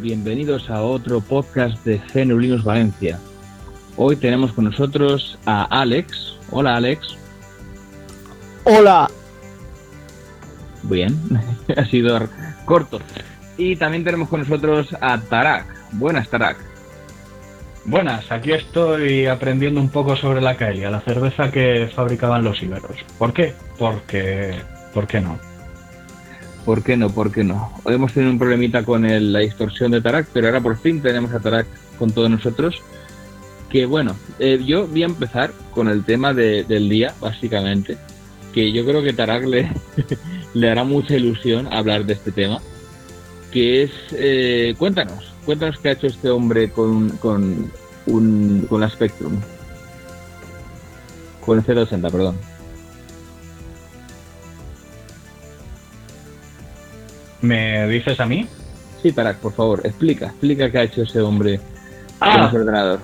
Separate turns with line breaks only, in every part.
Bienvenidos a otro podcast de GNU Linux Valencia. Hoy tenemos con nosotros a Alex. Hola Alex.
Hola.
Bien, ha sido corto. Y también tenemos con nosotros a Tarak. Buenas Tarak.
Buenas, aquí estoy aprendiendo un poco sobre la caelia, la cerveza que fabricaban los iberos. ¿Por qué? Porque... ¿Por qué no?
¿Por qué no? ¿Por qué no? Hemos tenido un problemita con el- la distorsión de Tarak, pero ahora por fin tenemos a Tarak con todos nosotros. Que bueno, eh, yo voy a empezar con el tema de- del día, básicamente. Que yo creo que Tarak le, le hará mucha ilusión hablar de este tema. Que es, eh, cuéntanos, cuéntanos qué ha hecho este hombre con, con, un, con la Spectrum. Con el C260, perdón.
¿Me dices a mí?
Sí, Tarak, por favor, explica, explica qué ha hecho ese hombre con
Ah,
ese ordenador.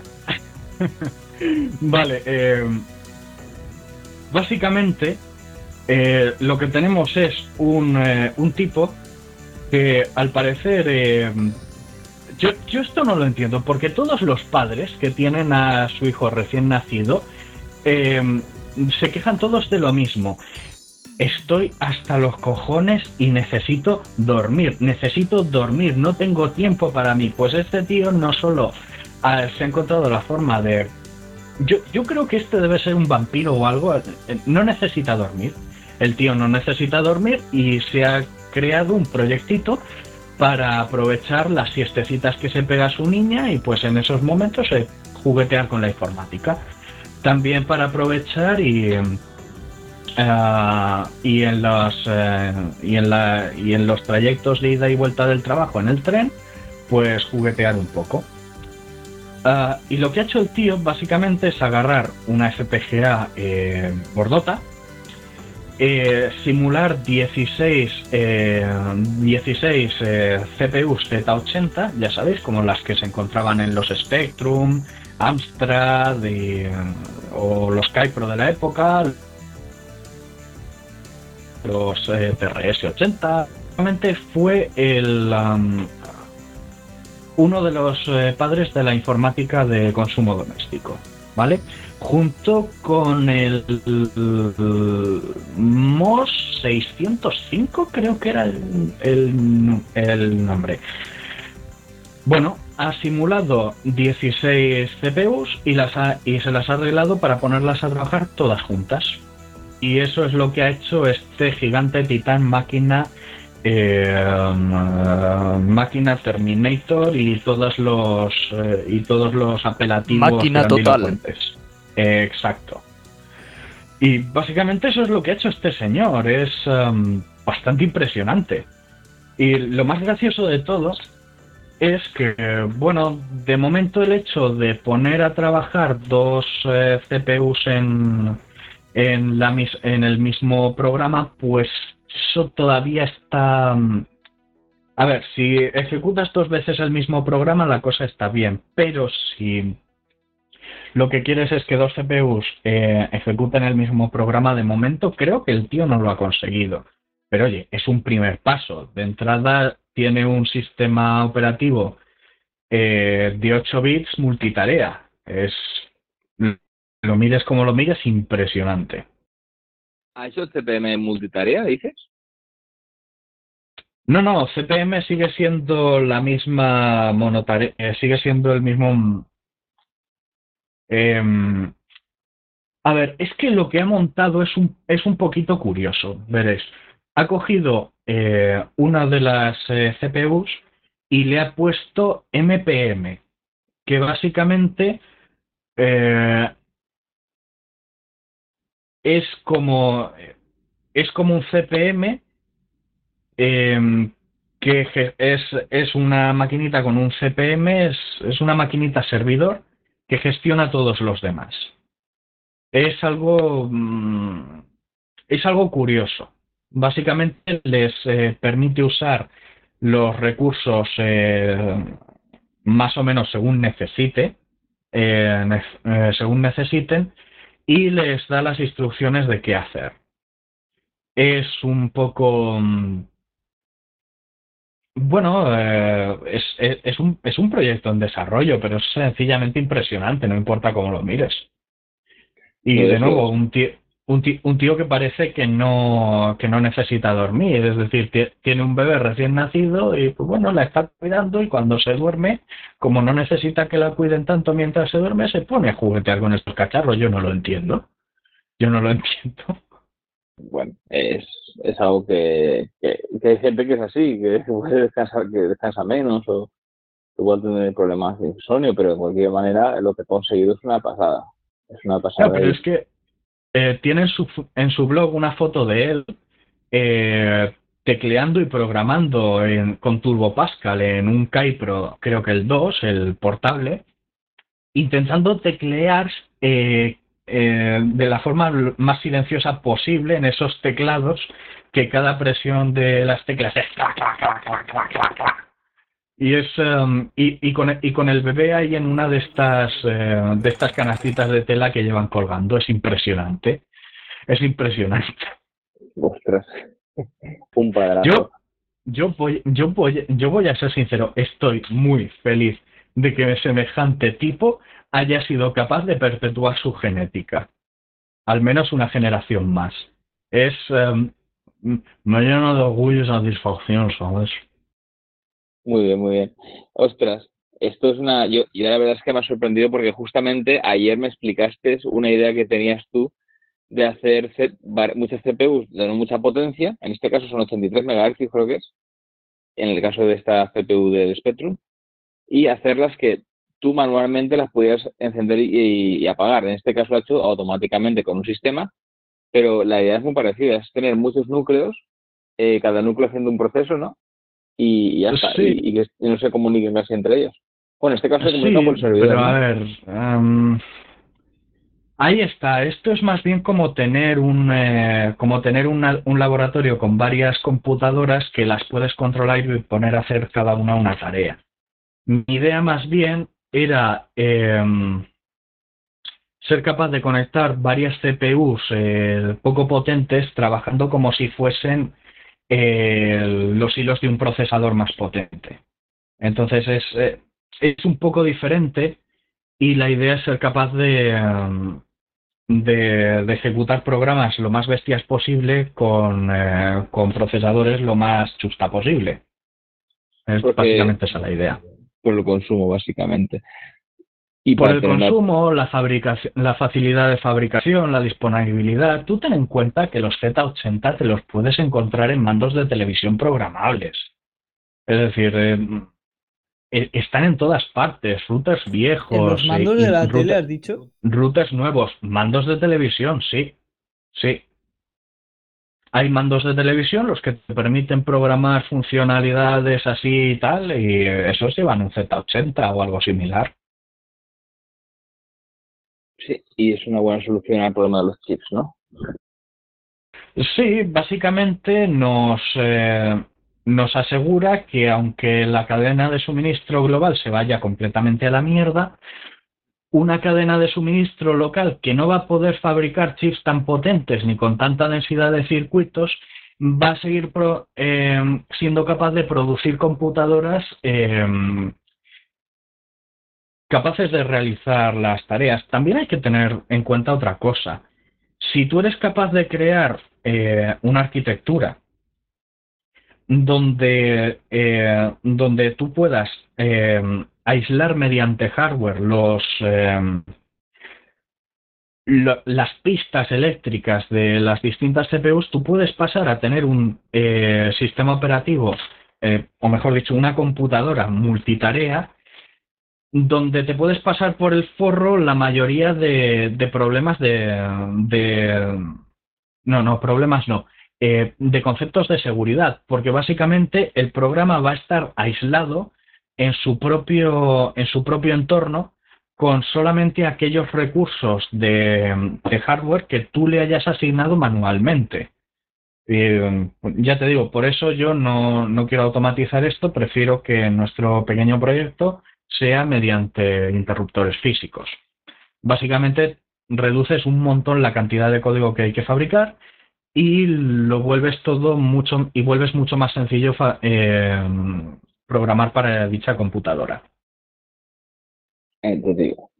vale. eh, básicamente, eh, lo que tenemos es un, eh, un tipo que al parecer... eh, yo, yo esto no lo entiendo, porque todos los padres que tienen a su hijo recién nacido eh, se quejan todos de lo mismo. Estoy hasta los cojones y necesito dormir, necesito dormir, no tengo tiempo para mí. Pues este tío no solo ah, se ha encontrado la forma de... Yo, yo creo que este debe ser un vampiro o algo, eh, no necesita dormir. El tío no necesita dormir y se ha creado un proyectito para aprovechar las siestecitas que se pega su niña y pues en esos momentos eh, juguetear con la informática. También para aprovechar y... Ah, y en los eh, y en la y en los trayectos de ida y vuelta del trabajo en el tren pues juguetear un poco. Ah, y lo que ha hecho el tío básicamente es agarrar una FPGA eh, gordota eh, simular 16 eh, 16 eh, CPUs Z80 ya sabéis como las que se encontraban en los Spectrum Amstrad eh, o los Kypro de la época los eh, TRS-80. Realmente fue el um, uno de los eh, padres de la informática de consumo doméstico, ¿vale? Junto con el, MOS 605, creo que era el, el- el nombre. Bueno, ha simulado 16 CPUs y, las ha- y se las ha arreglado para ponerlas a trabajar todas juntas. Y eso es lo que ha hecho este gigante titán máquina, eh, máquina Terminator y todos los eh, y todos los apelativos
Máquina total.
Eh, exacto. Y básicamente eso es lo que ha hecho este señor. Es em, bastante impresionante. Y lo más gracioso de todo es que, bueno, de momento el hecho de poner a trabajar dos eh, CPUs en, en, la, en el mismo programa, pues eso todavía está... mm, A ver, si ejecutas dos veces el mismo programa, la cosa está bien, pero si lo que quieres es que dos CPUs eh, ejecuten el mismo programa de momento, creo que el tío no lo ha conseguido. Pero oye, es un primer paso. De entrada tiene un sistema operativo eh, de 8 bits multitarea. Es lo mires como lo mires, impresionante.
¿Ha hecho CPM multitarea, dices?
No, no, CPM sigue siendo la misma monotarea, eh, sigue siendo el mismo. em, a ver, es que lo que ha montado es un, es un poquito curioso, veréis. Ha cogido eh, una de las eh, CPUs y le ha puesto MPM, que básicamente eh, es como es como un CPM em, que es, es, una maquinita con un CPM, es, es, una maquinita servidor que gestiona todos los demás. Es algo, mm, es algo curioso. Básicamente les eh, permite usar los recursos eh, más o menos según necesite, eh, según necesiten, y les da las instrucciones de qué hacer. Es un poco mm, bueno, es, es, un, es un proyecto en desarrollo, pero es sencillamente impresionante, no importa cómo lo mires. Y de nuevo, un tío, un tío, un tío, que parece que no, que no necesita dormir, es decir, tiene un bebé recién nacido y pues bueno, la está cuidando y cuando se duerme, como no necesita que la cuiden tanto mientras se duerme, se pone a juguetear con estos cacharros. Yo no lo entiendo. Yo no lo entiendo.
Bueno, es, es algo que, que, hay gente que es así, que puede descansar, que descansa menos o igual tener problemas de insomnio, pero de cualquier manera lo que ha conseguido es una pasada. Es una pasada.
pero es que eh, tiene en su, en su blog una foto de él eh, tecleando y programando con Turbo Pascal en un Kaipro, creo que el 2, el portable, intentando teclear eh, de la forma más silenciosa posible en esos teclados que cada presión de las teclas es y es um, y, con, y con el bebé ahí en una de estas eh, de estas canastitas de tela que llevan colgando. Es impresionante. Es impresionante.
Ostras. Un
Yo, yo voy, yo voy, yo voy a ser sincero, estoy muy feliz de que semejante tipo haya sido capaz de perpetuar su genética. Al menos una generación más. Es um, me llena de orgullo y satisfacción, ¿sabes?
Muy bien, muy bien. Ostras, esto es una. Yo, y la verdad es que me ha sorprendido porque justamente ayer me explicaste una idea que tenías tú de hacer muchas CPUs de mucha potencia. En este caso son 83 MHz, creo que es. En el caso de esta CPU del Spectrum. Y hacerlas que tú manualmente las pudieras encender y, apagar. En este caso lo ha hecho automáticamente con un sistema. Pero la idea es muy parecida: es tener muchos núcleos, eh, cada núcleo haciendo un proceso, ¿no? Y, ya está, y, que no se comuniquen casi entre ellos. Bueno, en este caso se comunica por el servidor.
Pero a ver, ahí está. Esto es más bien como tener un eh, como tener un laboratorio con varias computadoras que las puedes controlar y poner a hacer cada una una tarea. Mi idea más bien era em, ser capaz de conectar varias CPUs eh, poco potentes trabajando como si fuesen los hilos de un procesador más potente. Entonces es, eh, es un poco diferente y la idea es ser capaz de, um, de, ejecutar programas lo más bestias posible con, eh, con procesadores lo más chusta posible. Es básicamente esa la idea.
Por lo consumo, básicamente.
Y por el consumo, la, fabricación, la facilidad de fabricación, la disponibilidad, tú ten en cuenta que los Z80 te los puedes encontrar en mandos de televisión programables. Es decir, eh, eh, están en todas partes, routers viejos. ¿En
los mandos de la tele has dicho?
Routers nuevos, mandos de televisión, sí. Sí. Hay mandos de televisión los que te permiten programar funcionalidades así y tal, y esos llevan un Z80 o algo similar.
Y es una buena solución al problema de los chips, ¿no?
Sí, básicamente nos, eh, nos asegura que aunque la cadena de suministro global se vaya completamente a la mierda, una cadena de suministro local que no va a poder fabricar chips tan potentes ni con tanta densidad de circuitos va a seguir eh, siendo capaz de producir computadoras eh, capaces de realizar las tareas. También hay que tener en cuenta otra cosa. Si tú eres capaz de crear eh, una arquitectura donde, eh, donde tú puedas eh, aislar mediante hardware los, las pistas eléctricas de las distintas CPUs, tú puedes pasar a tener un sistema operativo, o mejor dicho, una computadora multitarea donde te puedes pasar por el forro la mayoría de, problemas de, No, no, problemas no. eh, de conceptos de seguridad, porque básicamente el programa va a estar aislado en su propio, en su propio entorno con solamente aquellos recursos de, hardware que tú le hayas asignado manualmente. Eh, ya te digo, por eso yo no, no, quiero automatizar esto, prefiero que nuestro pequeño proyecto sea mediante interruptores físicos. Básicamente reduces un montón la cantidad de código que hay que fabricar y lo vuelves todo mucho y vuelves mucho más sencillo eh, programar para dicha computadora.
Entendido.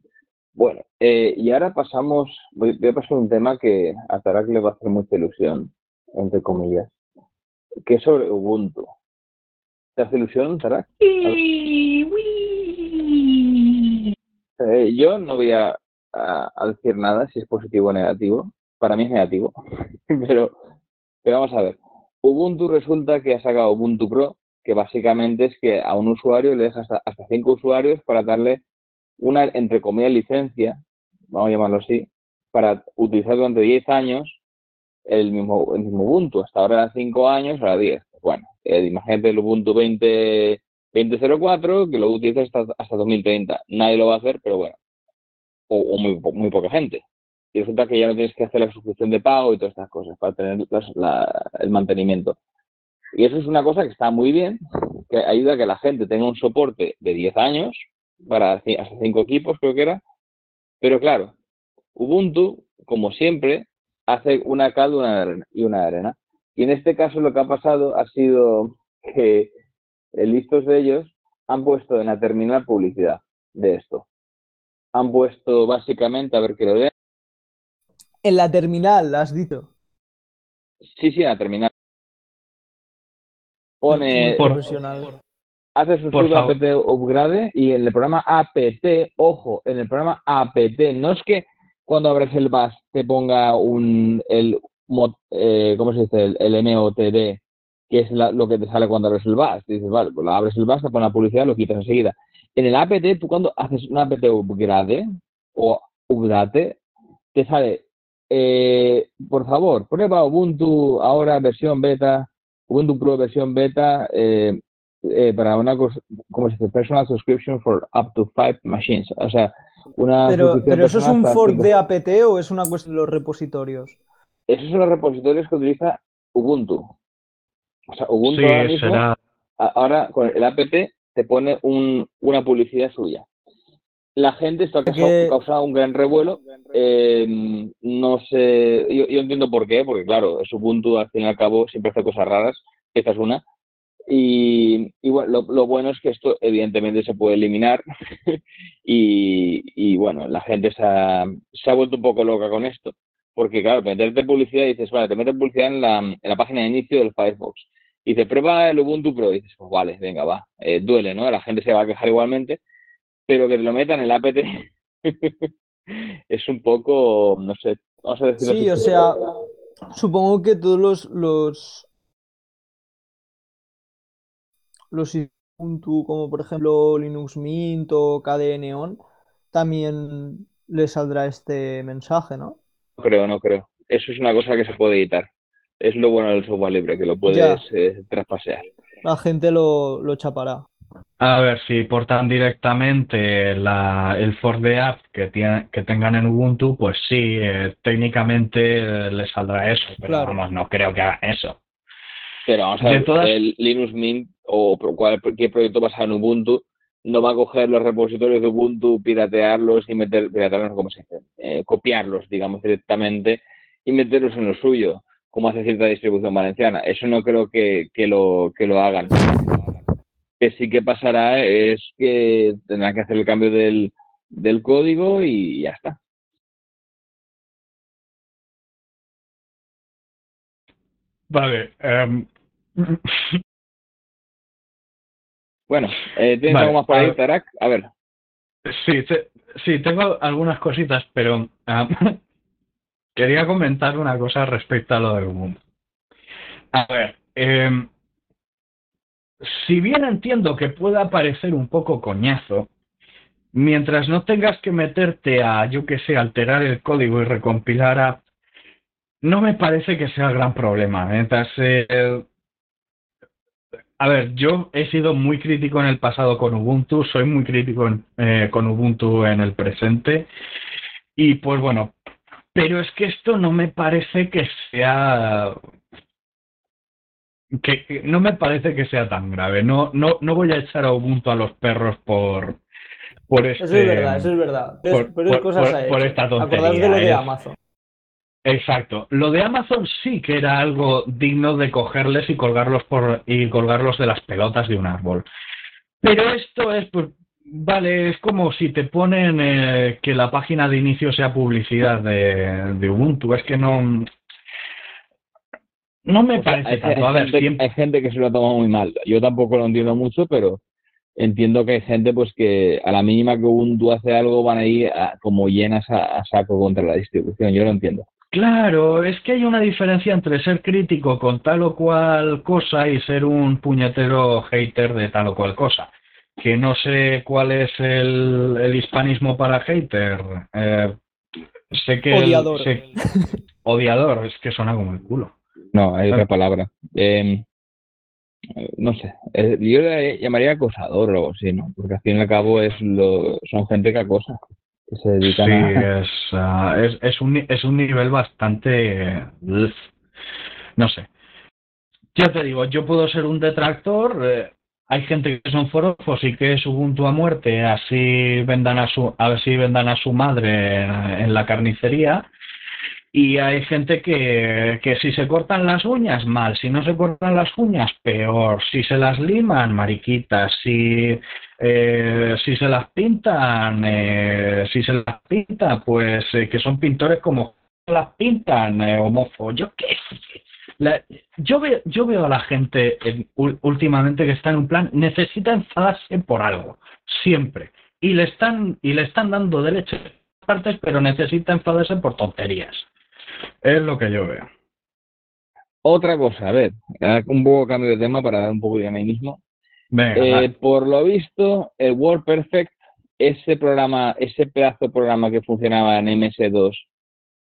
Bueno, eh, y ahora pasamos, voy, a pasar un tema que a Tarak le va a hacer mucha ilusión, entre comillas, que es sobre Ubuntu. ¿Te hace ilusión, Tarak? Eh, yo no voy a, decir nada si es positivo o negativo. Para mí es negativo, pero, pero vamos a ver. Ubuntu resulta que ha sacado Ubuntu Pro, que básicamente es que a un usuario le deja hasta, hasta cinco usuarios para darle una, entre comillas, licencia, vamos a llamarlo así, para utilizar durante 10 años el mismo, el mismo Ubuntu. Hasta ahora era 5 años, ahora 10. Bueno, eh, imagínate el Ubuntu 20, 2004 que lo utiliza hasta, hasta 2030. Nadie lo va a hacer, pero bueno. O, muy, muy poca gente. Y resulta que ya no tienes que hacer la suscripción de pago y todas estas cosas para tener el mantenimiento. Y eso es una cosa que está muy bien, que ayuda a que la gente tenga un soporte de 10 años para hasta 5 equipos, creo que era. Pero claro, Ubuntu, como siempre, hace una cal y una arena. Y en este caso lo que ha pasado ha sido que listos de ellos han puesto en la terminal publicidad de esto. Han puesto básicamente, a ver que lo vean.
En la terminal, has dicho.
Sí, sí, en la terminal. Pone.
profesional.
Hace su sudo apt upgrade y en el programa apt, ojo, en el programa apt, no es que cuando abres el BAS te ponga un. el eh, ¿Cómo se dice? El, el MOTD, que es lo que te sale cuando abres el BAS. Dices, vale, pues abres el BAS, te pone la publicidad, lo quitas enseguida. En el apt, tú cuando haces un apt upgrade o update, te sale, eh, por favor, prueba Ubuntu ahora versión beta Ubuntu Pro versión beta eh, eh, para una cosa, como se dice? Personal subscription for up to five machines. O sea, una.
Pero, pero eso es un fork de apt o es una cuestión de los repositorios?
Esos son los repositorios que utiliza Ubuntu. O sea, Ubuntu ahora, con el apt te pone un, una publicidad suya la gente esto ha causado, un gran revuelo. Eh, no sé, yo, entiendo por qué, porque claro, su punto al fin y al cabo siempre hace cosas raras. Esta es una. Y, bueno, lo, bueno es que esto evidentemente se puede eliminar y, bueno, la gente se ha, se ha, vuelto un poco loca con esto, porque claro, meterte publicidad y dices, vale, te metes publicidad en la, en la página de inicio del Firefox y te prueba el Ubuntu Pro y dices, pues vale, venga, va, eh, duele, ¿no? La gente se va a quejar igualmente, pero que te lo metan en el APT es un poco, no sé, vamos a decirlo
Sí, o sea, supongo que todos los, los, los Ubuntu, como por ejemplo Linux Mint o KDE Neon, también le saldrá este mensaje, ¿no?
No creo, no creo. Eso es una cosa que se puede editar. Es lo bueno del software libre, que lo puedes eh, traspasear.
La gente lo, lo chapará.
A ver, si portan directamente el for de app que, que tengan en Ubuntu, pues sí, eh, técnicamente eh, les saldrá eso, pero vamos, no creo que hagan eso.
Pero vamos a ver, el Linux Mint o cualquier proyecto basado en Ubuntu no va a coger los repositorios de Ubuntu, piratearlos y meter, piratearlos, ¿cómo se dice? Eh, copiarlos, digamos, directamente y meterlos en lo suyo, como hace cierta distribución valenciana. Eso no creo que, que, lo, que lo hagan que sí que pasará es que tendrán que hacer el cambio del, del código y ya está.
Vale. Em,
bueno, eh, ¿tienes algo más por ahí, Tarak? A ver.
Sí, sí, tengo algunas cositas, pero quería comentar una cosa respecto a lo del mundo. A ver, eh, si bien entiendo que pueda parecer un poco coñazo, mientras no tengas que meterte a, yo que sé, alterar el código y recompilar a... no me parece que sea el gran problema. Mientras, eh, a ver, yo he sido muy crítico en el pasado con Ubuntu, soy muy crítico eh, con Ubuntu en el presente. Y pues bueno, pero es que esto no me parece que sea que, no me parece que sea tan grave. No, no, no voy a echar a Ubuntu a los perros por, por este,
Eso es verdad, eso es verdad. Pero,
por,
es cosas a
por esta tontería.
de lo de
es-
Amazon.
Exacto. Lo de Amazon sí que era algo digno de cogerles y colgarlos por y colgarlos de las pelotas de un árbol. Pero esto es, pues, vale, es como si te ponen eh, que la página de inicio sea publicidad de, de Ubuntu. Es que no, no me
O sea,
parece
hay,
tanto. A ver,
gente,
siempre-
hay gente que se lo ha tomado muy mal. Yo tampoco lo entiendo mucho, pero entiendo que hay gente pues que a la mínima que Ubuntu hace algo van a ir a- como llenas a, a saco contra la distribución. Yo lo entiendo.
Claro, es que hay una diferencia entre ser crítico con tal o cual cosa y ser un puñetero hater de tal o cual cosa. Que no sé cuál es el, el hispanismo para hater. Eh, sé que el-
Odiador.
sé- odiador, es que suena como el culo.
No, hay otra palabra. Eh, eh, no sé. Eh, yo le llamaría acosador o algo así, ¿no? Porque al fin y al cabo es lo, son gente que acosa. Que se
Sí,
a.
es, ah, es, es, un, es un nivel bastante... eh, no sé. Ya te digo, yo puedo ser un detractor. eh, hay gente que son forofos y que es Ubuntu a muerte, así vendan a su, así vendan a su madre en la carnicería. Y hay gente que, que si se cortan las uñas, mal. Si no se cortan las uñas, peor. Si se las liman, mariquitas. Si, eh, si se las pintan, eh, si se las pinta, pues eh, que son pintores como las pintan, eh, homófobos. Yo qué sé. Yo, veo, yo veo a la gente últimamente que está en un plan, necesita enfadarse por algo, siempre. Y le están, y le están dando partes, pero necesita enfadarse por tonterías. Es lo que yo veo.
Otra cosa, a ver, un poco cambio de tema para dar un poco de dinamismo.
Venga,
Eh, por lo visto, el WordPerfect, ese programa, ese pedazo de programa que funcionaba en MS2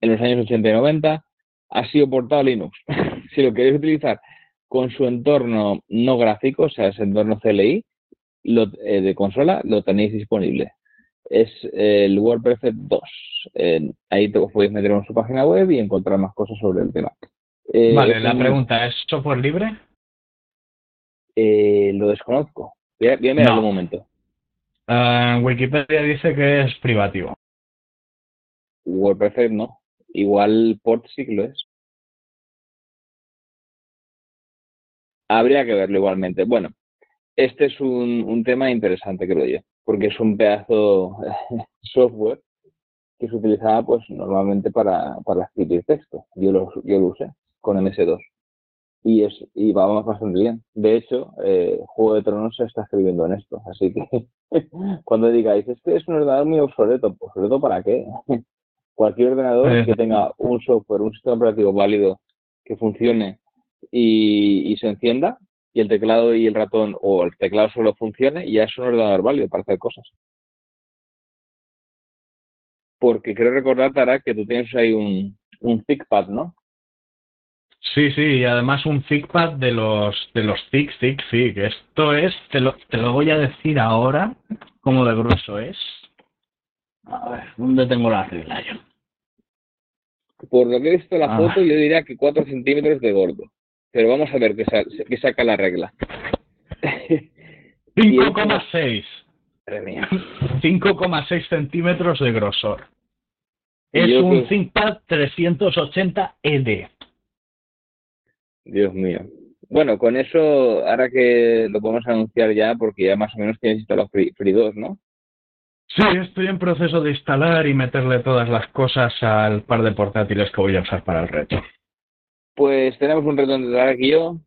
en los años 80 y 90, ha sido portado a Linux. si lo queréis utilizar con su entorno no gráfico, o sea, ese entorno CLI lo- eh, de consola, lo tenéis disponible. Es el WordPerfect 2. Eh, ahí te os podéis meter en su página web y encontrar más cosas sobre el tema. Eh,
vale, la
un-
pregunta, ¿es software libre?
eh, lo desconozco. Voy a, voy a mirarlo
No.
un momento.
Ah, Wikipedia dice que es privativo.
WordPerfect no. Igual Port sí que lo es. Habría que verlo igualmente. Bueno, este es un, un tema interesante, creo yo, porque es un pedazo software que se utilizaba pues normalmente para, para escribir texto. Yo lo, yo lo usé con MS2 y es y va bastante bien. De hecho, eh, Juego de Tronos se está escribiendo en esto, así que cuando digáis es que es un ordenador muy obsoleto, ¿Pues ¿obsoleto para qué? Cualquier ordenador que tenga un software, un sistema operativo válido que funcione y, y se encienda y el teclado y el ratón o el teclado solo funcione, ya es un ordenador válido para hacer cosas. Porque creo recordar, Tara, que tú tienes ahí un, un ThickPad, ¿no?
Sí, sí, y además un ThickPad de los de los thick, thick, thick. Esto es, te lo, te lo voy a decir ahora, cómo de grueso es. A ver, ¿dónde tengo la regla yo?
Por lo que he visto en la
Ah.
foto, yo diría que 4 centímetros de gordo. Pero vamos a ver qué, sa- qué saca la regla.
5,6.
Madre mía.
5,6 centímetros de grosor. Es un ThinkPad 380 ED.
Dios mío. Bueno, con eso, ahora que lo podemos anunciar ya, porque ya más o menos tienes instalado Free, Free 2, ¿no?
Sí, estoy en proceso de instalar y meterle todas las cosas al par de portátiles que voy a usar para el reto.
Pues tenemos un reto entre y yo.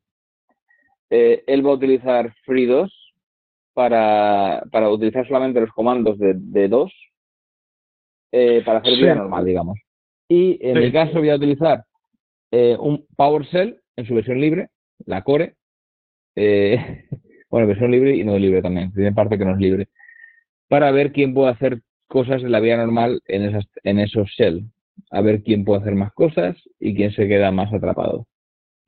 Eh, él va a utilizar Free 2 para, para utilizar solamente los comandos de, de 2 eh, para hacer
Sí.
vida normal, digamos. Y en
Sí.
mi caso voy a utilizar eh, un PowerShell en su versión libre, la Core. bueno, versión libre y no libre también, tiene parte que no es libre. Para ver quién puede hacer cosas en la vida normal en, esas, en esos shell. A ver quién puede hacer más cosas y quién se queda más atrapado.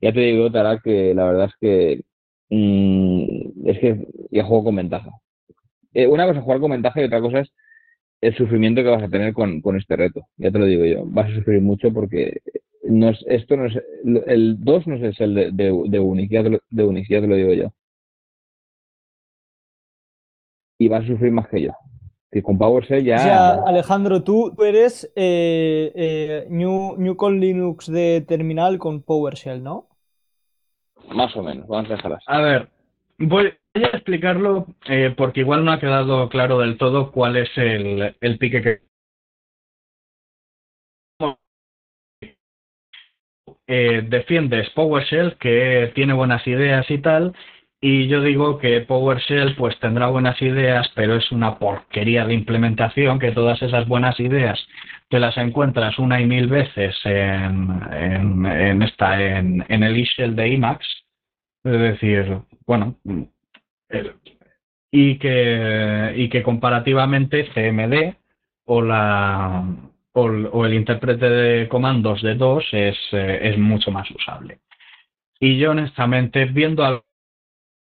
Ya te digo, Tara, que la verdad es que mm, es que ya juego con ventaja. Eh, una cosa es jugar con ventaja y otra cosa es el sufrimiento que vas a tener con, este reto. Ya te lo digo yo. Vas a sufrir mucho porque no es, esto no es, el 2 no es el de, de, de de ya te lo digo yo. Y vas a sufrir más que yo. Y con PowerShell ya.
O sea, Alejandro, tú, eres eh, eh, new, new, con Linux de terminal con PowerShell, ¿no?
Más o menos, vamos a dejarlas.
A ver, voy, Voy a explicarlo eh, porque igual no ha quedado claro del todo cuál es el, el pique que... Eh, defiendes PowerShell, que tiene buenas ideas y tal, y yo digo que PowerShell pues tendrá buenas ideas, pero es una porquería de implementación, que todas esas buenas ideas te las encuentras una y mil veces en, en, en esta, en, en el eShell de Emacs. Es decir, bueno, y que, y que comparativamente CMD o, la, o, el intérprete de comandos de DOS es, eh, es mucho más usable. Y yo honestamente, viendo algo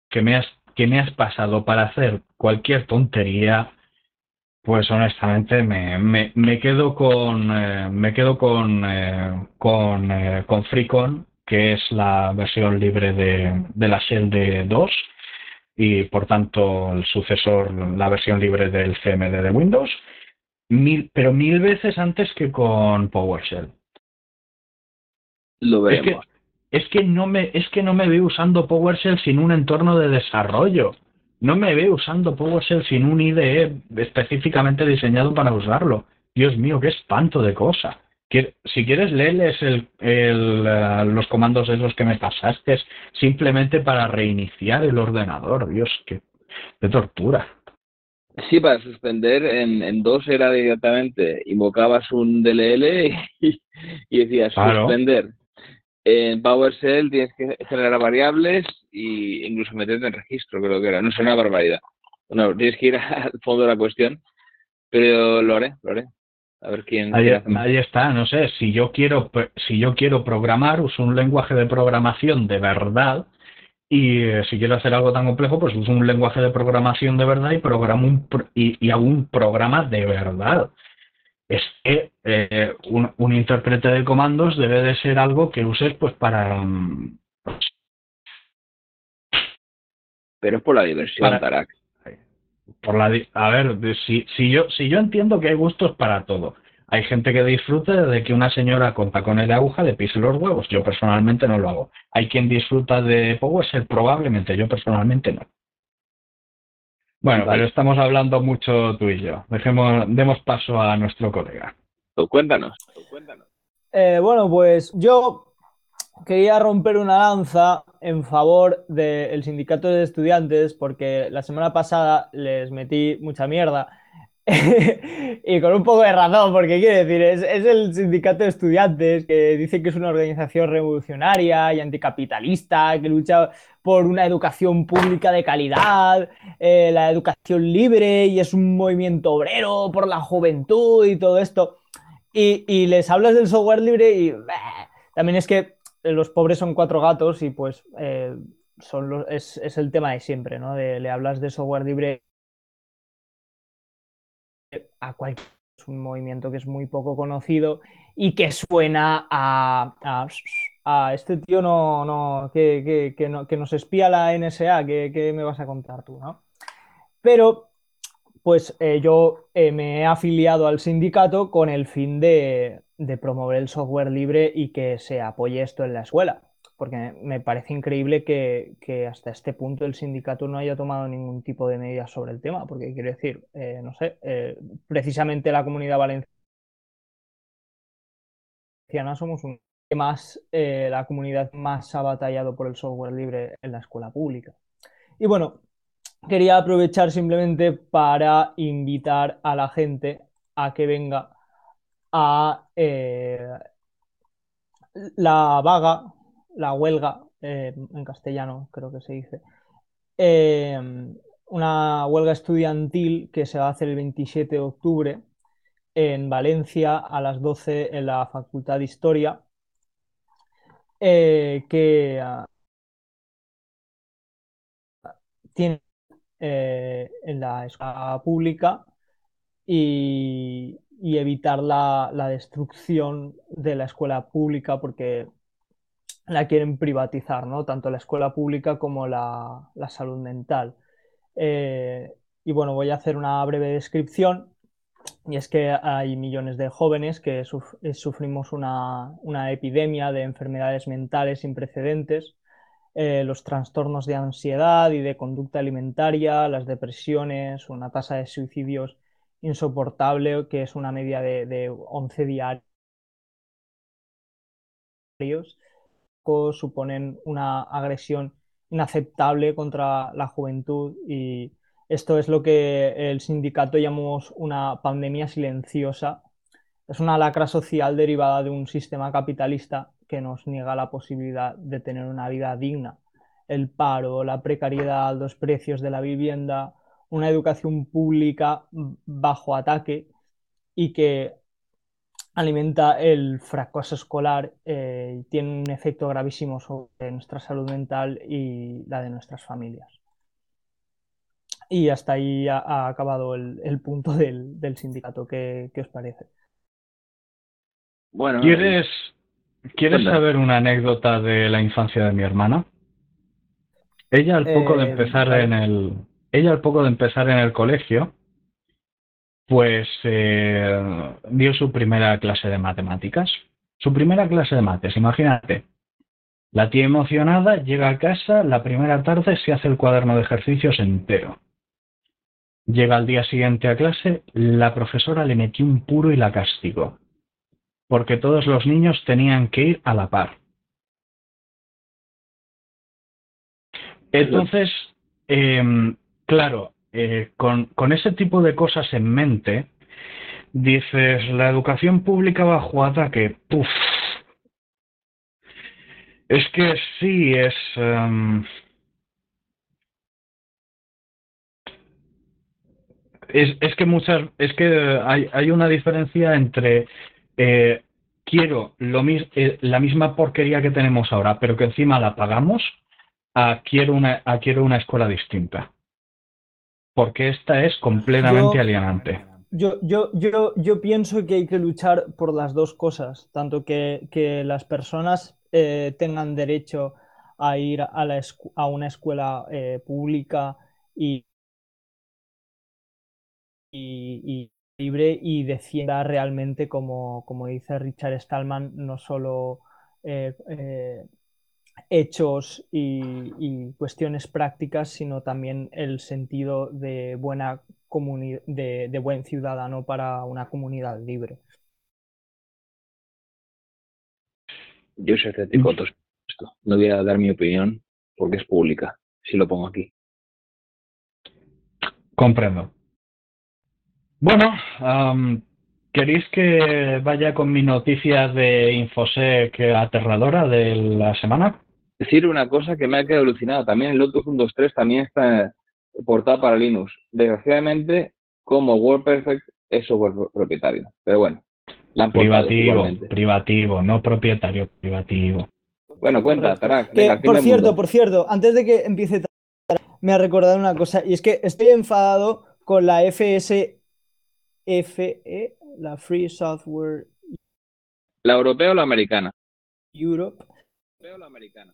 que me has, que me has pasado para hacer cualquier tontería, pues honestamente me, me, me quedo con eh, me quedo con eh, con, con FreeCon, que es la versión libre de, de la shell de DOS y por tanto el sucesor, la versión libre del CMD de Windows, mil, pero mil veces antes que con PowerShell.
Lo veremos.
Es que, no me, es que no me veo usando PowerShell sin un entorno de desarrollo. No me veo usando PowerShell sin un IDE específicamente diseñado para usarlo. Dios mío, qué espanto de cosa si quieres leerles el, eh, los comandos esos que me pasaste simplemente para reiniciar el ordenador. Dios, qué, tortura.
Sí, para suspender en, en dos era directamente, invocabas un DLL y, decías suspender. En PowerShell tienes que generar variables e incluso meterte en registro, creo que era. No es una barbaridad. Bueno, tienes que ir al fondo de la cuestión, pero lo haré, lo haré. A ver quién.
Ahí, está, no sé. Si yo quiero, si yo quiero programar, uso un lenguaje de programación de verdad. Y eh, si quiero hacer algo tan complejo, pues uso un lenguaje de programación de verdad y programo un y, hago un programa de verdad. Es que eh, un, intérprete de comandos debe de ser algo que uses pues para. Mm,
Pero es por la diversión,
para, por la, a ver, si, si, yo, si yo entiendo que hay gustos para todo. Hay gente que disfruta de que una señora con tacones de aguja le pise los huevos. Yo personalmente no lo hago. Hay quien disfruta de PowerShell, probablemente. Yo personalmente no. Bueno, pero estamos hablando mucho tú y yo. Dejemos, demos paso a nuestro colega.
Tú cuéntanos. cuéntanos.
Eh, bueno, pues yo quería romper una lanza en favor del sindicato de estudiantes porque la semana pasada les metí mucha mierda. y con un poco de razón, porque quiere decir, es, el sindicato de estudiantes que dice que es una organización revolucionaria y anticapitalista, que lucha por una educación pública de calidad, eh, la educación libre y es un movimiento obrero por la juventud y todo esto. Y, les hablas del software libre y también es que los pobres son cuatro gatos y pues eh, son es, el tema de siempre, ¿no? le hablas de software libre a cualquier un movimiento que es muy poco conocido y que suena a, a, este tío no, no, que, que, no, que nos espía la NSA, que, me vas a contar tú, ¿no? Pero pues eh, yo eh, me he afiliado al sindicato con el fin de, de promover el software libre y que se apoye esto en la escuela. Porque me parece increíble que, hasta este punto el sindicato no haya tomado ningún tipo de medidas sobre el tema. Porque quiero decir, eh, no sé, eh, precisamente la comunidad valenciana somos un más eh, la comunidad más ha batallado por el software libre en la escuela pública. Y bueno, quería aprovechar simplemente para invitar a la gente a que venga a la vaga, la huelga, eh, en castellano creo que se dice, eh, una huelga estudiantil que se va a hacer el 27 de octubre en Valencia a las 12 en la Facultad de Historia, eh, que ah, tiene en la escuela pública y, evitar la, destrucción de la escuela pública porque la quieren privatizar, ¿no? Tanto la escuela pública como la, salud mental. Eh, y bueno, voy a hacer una breve descripción. Y es que hay millones de jóvenes que eh, sufrimos una, una, epidemia de enfermedades mentales sin precedentes eh, los trastornos de ansiedad y de conducta alimentaria, las depresiones, una tasa de suicidios insoportable, que es una media de, de 11 diarios, suponen una agresión inaceptable contra la juventud y esto es lo que el sindicato llamamos una pandemia silenciosa. Es una lacra social derivada de un sistema capitalista que nos niega la posibilidad de tener una vida digna. El paro, la precariedad, los precios de la vivienda, una educación pública bajo ataque y que alimenta el fracaso escolar eh, y tiene un efecto gravísimo sobre nuestra salud mental y la de nuestras familias. Y hasta ahí ha, acabado el, punto del, sindicato. ¿Qué, os parece?
Bueno, ¿quieres, ¿Quieres saber una anécdota de la infancia de mi hermana? Ella al poco de eh, empezar en el ella al poco de empezar en el colegio, pues eh, dio su primera clase de matemáticas. Su primera clase de mates, imagínate. La tía emocionada llega a casa, la primera tarde se hace el cuaderno de ejercicios entero. Llega al día siguiente a clase, la profesora le metió un puro y la castigó porque todos los niños tenían que ir a la par. Entonces, em, claro, eh, con, ese tipo de cosas en mente, dices, la educación pública bajo ataque, puff. Es que sí, es... Em, es, es, que muchas es que hay, hay una diferencia entre eh, quiero lo eh, la misma porquería que tenemos ahora, pero que encima la pagamos, a quiero una, quiero una escuela distinta. Porque esta es completamente alienante.
Yo, yo, yo, yo pienso que hay que luchar por las dos cosas, tanto que, que las personas eh, tengan derecho a ir a, la a una escuela pública y, y, libre y defienda realmente, como, como dice Richard Stallman, no solo eh, eh, hechos y, cuestiones prácticas, sino también el sentido de, buena de, de buen ciudadano para una comunidad libre.
Yo soy escéptico esto. No voy a dar mi opinión porque es pública, si lo pongo aquí.
Comprendo. Bueno, ¿queréis que vaya con mi noticia de Infosec aterradora de la semana?
Decir una cosa que me ha quedado alucinado. También el Lotus 123 también está portada para Linux. Desgraciadamente, como WordPerfect es software propietario. Pero bueno,
la privativo, privativo, no propietario, privativo.
Bueno, cuenta, Tarak.
por cierto, por cierto, antes de que empiece, me ha recordado una cosa, y es que estoy enfadado con la FS FE, la Free Software.
¿La europea o la americana?
Europe.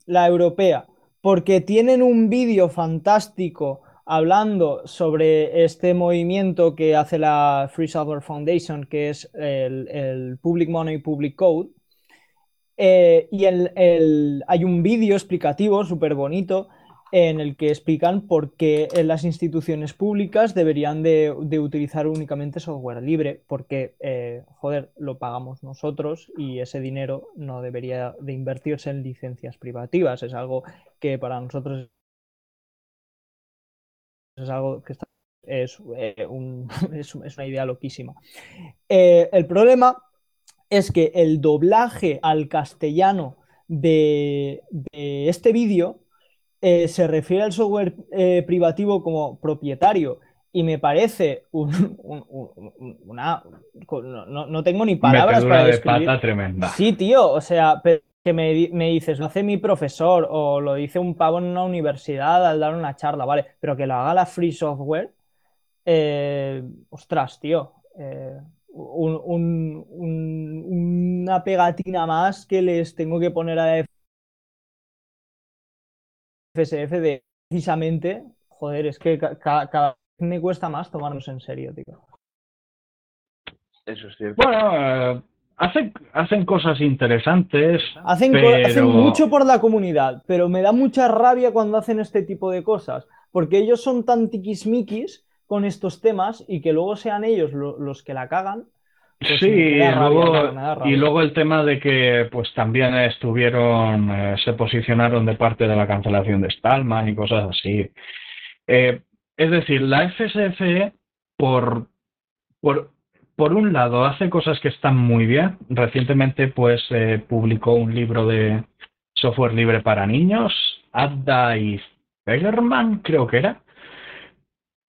La europea. Porque tienen un vídeo fantástico hablando sobre este movimiento que hace la Free Software Foundation, que es el, Public Money Public Code. Eh, y el, hay un vídeo explicativo súper bonito en el que explican por qué las instituciones públicas deberían de, utilizar únicamente software libre, porque, eh, joder, lo pagamos nosotros y ese dinero no debería de invertirse en licencias privativas. Es algo que para nosotros es algo que es, eh, es, una idea loquísima. Eh, el problema es que el doblaje al castellano de este vídeo eh, se refiere al software eh, privativo como propietario y me parece un, una... No, tengo ni palabras para describir.
de pata tremenda.
Sí, tío, o sea, que me, me, dices, lo hace mi profesor o lo dice un pavo en una universidad al dar una charla, ¿vale? Pero que lo haga la free software, eh, ostras, tío. Eh, una pegatina más que les tengo que poner a FSF de precisamente, joder, es que cada, vez me cuesta más tomarnos en serio, tío.
Eso sí.
Bueno, eh, hacen, hacen cosas interesantes.
Hacen, hacen mucho por la comunidad, pero me da mucha rabia cuando hacen este tipo de cosas, porque ellos son tan tiquismiquis con estos temas y que luego sean ellos los que la cagan.
Pues sí, y, luego, y luego el tema de que pues también estuvieron, eh, se posicionaron de parte de la cancelación de Stallman y cosas así. Eh, es decir, la FSFE, por, por, por un lado, hace cosas que están muy bien. Recientemente pues eh, publicó un libro de software libre para niños, Adda y Fegerman, creo que era,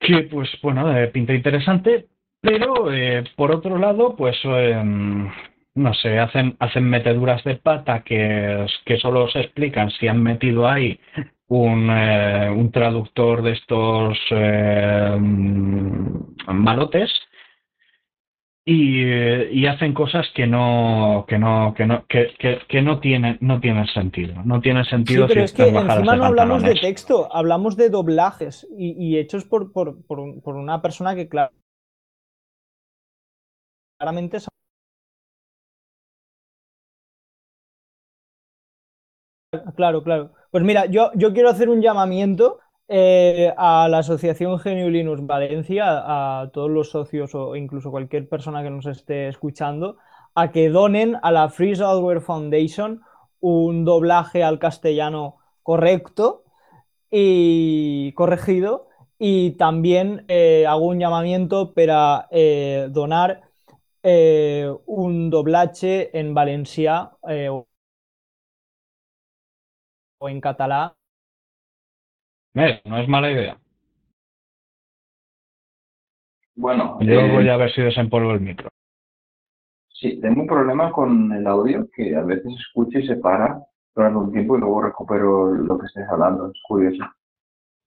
que pues bueno, pinta interesante, pero eh, por otro lado, pues em, no sé, hacen, hacen meteduras de pata que, que solo se explican si han metido ahí un, eh, un traductor de estos malotes y, hacen cosas que no que no que no que, que, no tienen no tienen sentido. No tiene sentido
sí, pero es que encima no hablamos de texto hablamos de doblajes y, hechos por, por, por, una persona que claramente claro claro pues mira yo yo quiero hacer un llamamiento eh, a la Asociación GNU Linux Valencia, a todos los socios o incluso cualquier persona que nos esté escuchando, a que donen a la Free Software Foundation un doblaje al castellano correcto y corregido. Y también eh, hago un llamamiento para eh, donar un doblaje en valencia o en catalán
no es mala idea.
Bueno,
yo eh, voy a ver si desempolvo el micro.
Sí, tengo un problema con el audio que a veces escucho y se para durante un tiempo y luego recupero lo que estés hablando. Es curioso.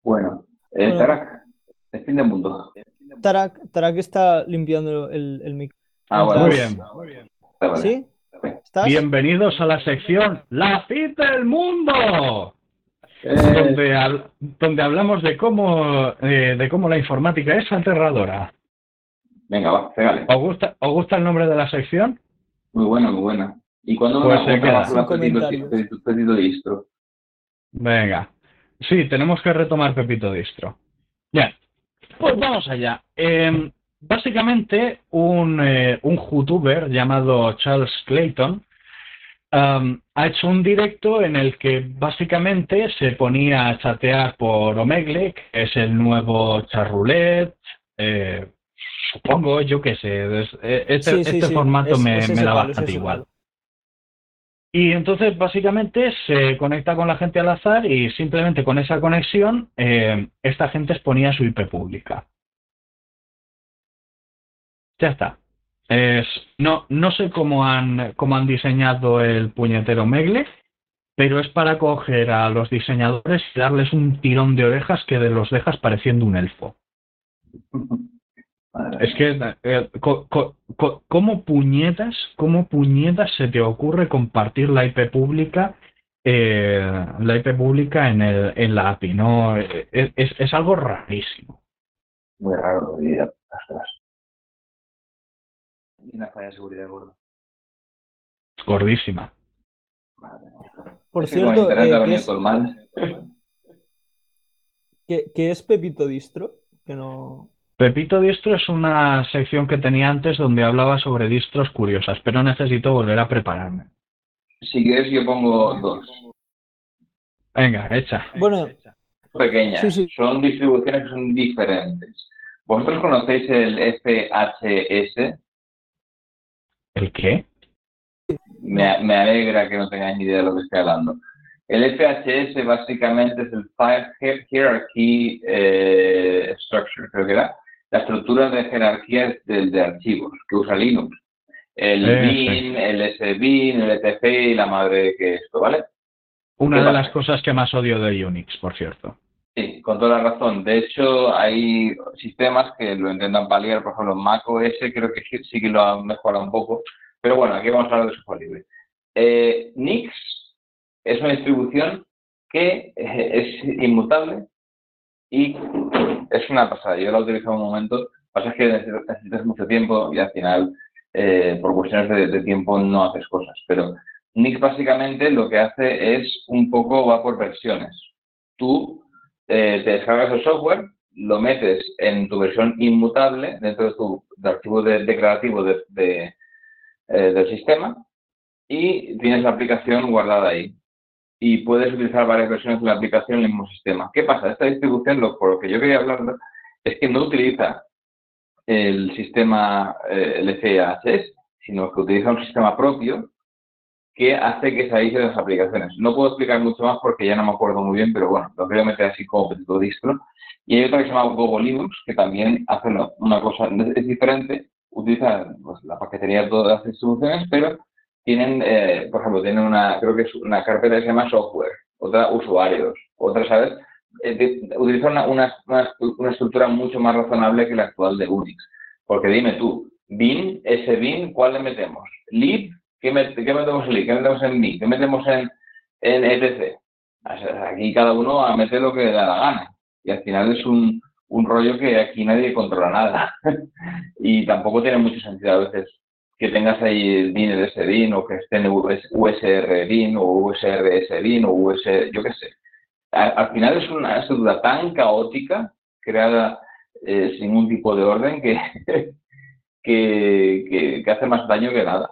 Bueno, eh, Tarak, el fin del mundo.
Tarak, Tarak está limpiando el, el micro.
Ah, bueno. Muy bien. Muy
bien. ¿Sí?
Bienvenidos a la sección La fin del mundo. Eh, donde, hablamos de cómo, eh, de cómo la informática es aterradora.
Venga, va, pégale.
¿Os gusta, ¿Os gusta el nombre de la sección?
Muy buena, muy buena. ¿Y cuándo
pues se queda.
Pepito Distro?
Venga. Sí, tenemos que retomar Pepito Distro. Bien, pues vamos allá. Em, básicamente, un, eh, un youtuber llamado Charles Clayton ha hecho un directo en el que básicamente se ponía a chatear por Omegle, que es el nuevo charrulet. Eh, supongo, yo qué sé. Eh, este, este formato me, da bastante igual. Y entonces básicamente se conecta con la gente al azar y simplemente con esa conexión eh, esta gente exponía su IP pública. Ya está. Es, no, no sé cómo han, cómo han diseñado el puñetero Megle, pero es para coger a los diseñadores y darles un tirón de orejas que de los dejas pareciendo un elfo. Es que, eh, ¿cómo puñetas, cómo puñetas se te ocurre compartir la IP pública, eh, la IP pública en, el, en la API? No, es, es, algo rarísimo.
Muy raro, y y una falla de seguridad gorda.
Gordísima.
Por cierto, eh, ¿qué, es Pepito Distro? Que no...
Pepito Distro es una sección que tenía antes donde hablaba sobre distros curiosas, pero necesito volver a prepararme.
Si quieres, yo pongo dos.
Venga, hecha.
Bueno,
pequeñas. Son distribuciones que son diferentes. ¿Vosotros conocéis el FHS?
¿El qué?
Me, alegra que no tengáis ni idea de lo que estoy hablando. El FHS básicamente es el File Hierarchy eh, Structure, creo que era, la estructura de jerarquía de, de archivos que usa Linux. El bin, el SBIN, el ETC y la madre que esto, ¿vale?
Una de las cosas que más odio de Unix, por cierto.
Sí, con toda la razón. De hecho, hay sistemas que lo intentan paliar, por ejemplo, Mac OS creo que sí que lo han mejorado un poco, pero bueno, aquí vamos a hablar de software libre. Eh, Nix es una distribución que eh, es inmutable y es una pasada. Yo la he utilizado un momento, pasa es que necesitas mucho tiempo y al final, eh, por cuestiones de, de, tiempo, no haces cosas. Pero Nix básicamente lo que hace es un poco va por versiones. Tú eh, te descargas el software, lo metes en tu versión inmutable dentro de tu archivo declarativo de, eh, del sistema y tienes la aplicación guardada ahí. Y puedes utilizar varias versiones de la aplicación en el mismo sistema. ¿Qué pasa? Esta distribución, lo, por lo que yo quería hablar, es que no utiliza el sistema eh, LCHS, sino que utiliza un sistema propio que hace que se aíslen las aplicaciones. No puedo explicar mucho más porque ya no me acuerdo muy bien, pero bueno, lo quiero meter así como petito distro. Y hay otra que se llama Gogo Linux, que también hace una cosa, es diferente, utiliza pues, la paquetería de todas las distribuciones, pero tienen, eh, por ejemplo, tienen una, creo que es una carpeta que se llama software, otra usuarios, otra, ¿sabes? Eh, utiliza una, una, una, estructura mucho más razonable que la actual de Unix. Porque dime tú, bin, ese bin, ¿cuál le metemos? Lib, ¿Qué, metemos en ¿Qué metemos en mí? ¿Qué metemos en, en etc? Aquí cada uno a meter lo que le da la gana. Y al final es un, rollo que aquí nadie controla nada. y tampoco tiene mucho sentido a veces que tengas ahí el bin, el SBIN, o que esté en USR bin, o USRS bin, o US, yo qué sé. Al, final es una estructura tan caótica, creada eh, sin ningún tipo de orden, que, que hace más daño que nada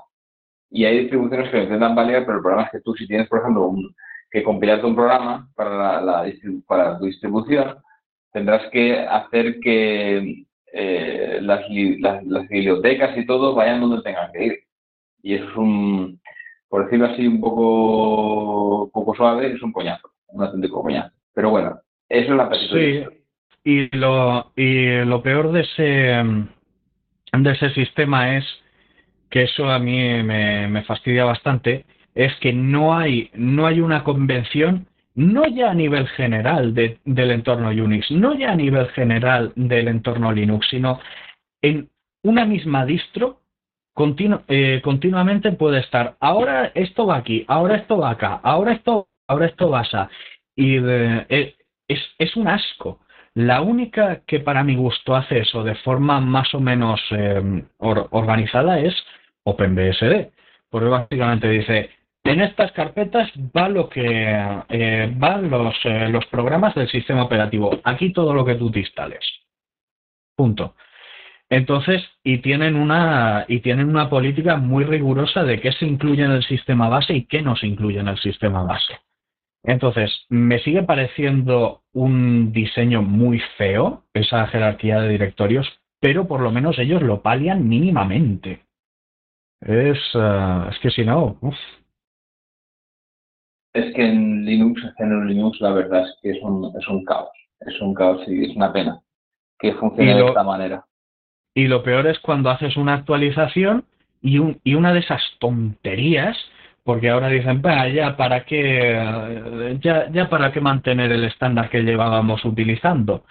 y hay distribuciones que lo intentan valer, pero el problema es que tú si tienes, por ejemplo, que compilarte un programa para, la, para tu distribución, tendrás que hacer que eh, las, las, bibliotecas y todo vayan donde tengan que ir. Y eso es un, por decirlo así, un poco, poco suave, es un coñazo, un auténtico coñazo. Pero bueno, eso es la
petición. Sí, y lo, y lo peor de ese, de ese sistema es que eso a mí me, fastidia bastante, es que no hay, no hay una convención, no ya a nivel general del entorno Unix, no ya a nivel general del entorno Linux, sino en una misma distro eh, continuamente puede estar, ahora esto va aquí, ahora esto va acá, ahora esto, ahora esto va allá. Y eh, es, es un asco. La única que para mi gusto hace eso de forma más o menos eh, organizada es OpenBSD, porque básicamente dice, en estas carpetas va lo que eh, van los, eh, los programas del sistema operativo. Aquí todo lo que tú te instales. Punto. Entonces, y tienen una y tienen una política muy rigurosa de qué se incluye en el sistema base y qué no se incluye en el sistema base. Entonces, me sigue pareciendo un diseño muy feo, esa jerarquía de directorios, pero por lo menos ellos lo palian mínimamente. Es, uh, es que si no, uf.
Es que en Linux, en Linux, la verdad es que es un, es un caos. Es un caos y es una pena que funcione de esta manera.
Y lo peor es cuando haces una actualización y, un, y una de esas tonterías, porque ahora dicen, ya para qué, ya, ya para qué mantener el estándar que llevábamos utilizando.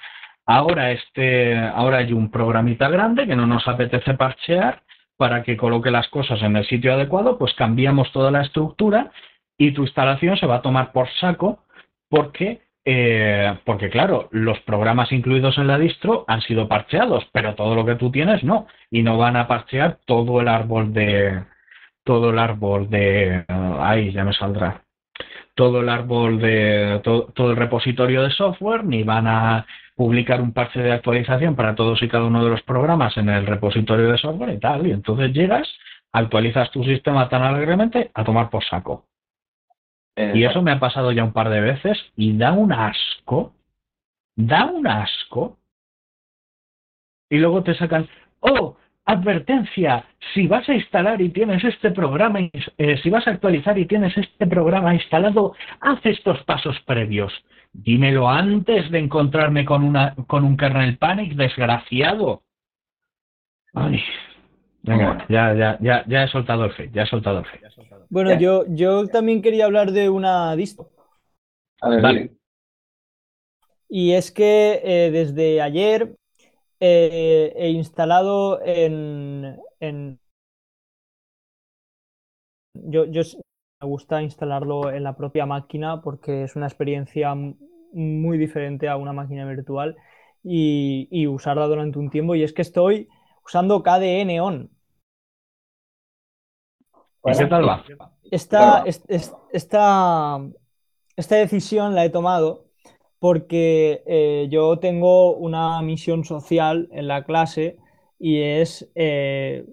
Ahora este, ahora hay un programita grande que no nos apetece parchear para que coloque las cosas en el sitio adecuado, pues cambiamos toda la estructura y tu instalación se va a tomar por saco porque, eh, porque claro, los programas incluidos en la distro han sido parcheados, pero todo lo que tú tienes no, y no van a parchear todo el árbol de todo el árbol de ahí ya me saldrá todo el árbol de todo el repositorio de software, ni van a publicar un parche de actualización para todos y cada uno de los programas en el repositorio de software y tal. Y entonces llegas, actualizas tu sistema tan alegremente a tomar por saco. Y eso me ha pasado ya un par de veces y da un asco. Da un asco. Y luego te sacan, oh, advertencia, si vas a instalar y tienes este programa, eh, si vas a actualizar y tienes este programa instalado, haz estos pasos previos. Dímelo antes de encontrarme con, una, con un kernel panic, desgraciado. Ay, venga, ya, ya, ya, ya he soltado el fe, ya he soltado el fe.
Bueno, yo, yo también quería hablar de una disto.
vale.
Y es que eh, desde ayer eh, he instalado en, Yo, yo, me gusta instalarlo en la propia máquina porque es una experiencia muy diferente a una máquina virtual y, usarla durante un tiempo. Y es que estoy usando KDE On.
qué tal va?
esta, esta decisión la he tomado porque eh, yo tengo una misión social en la clase y es eh,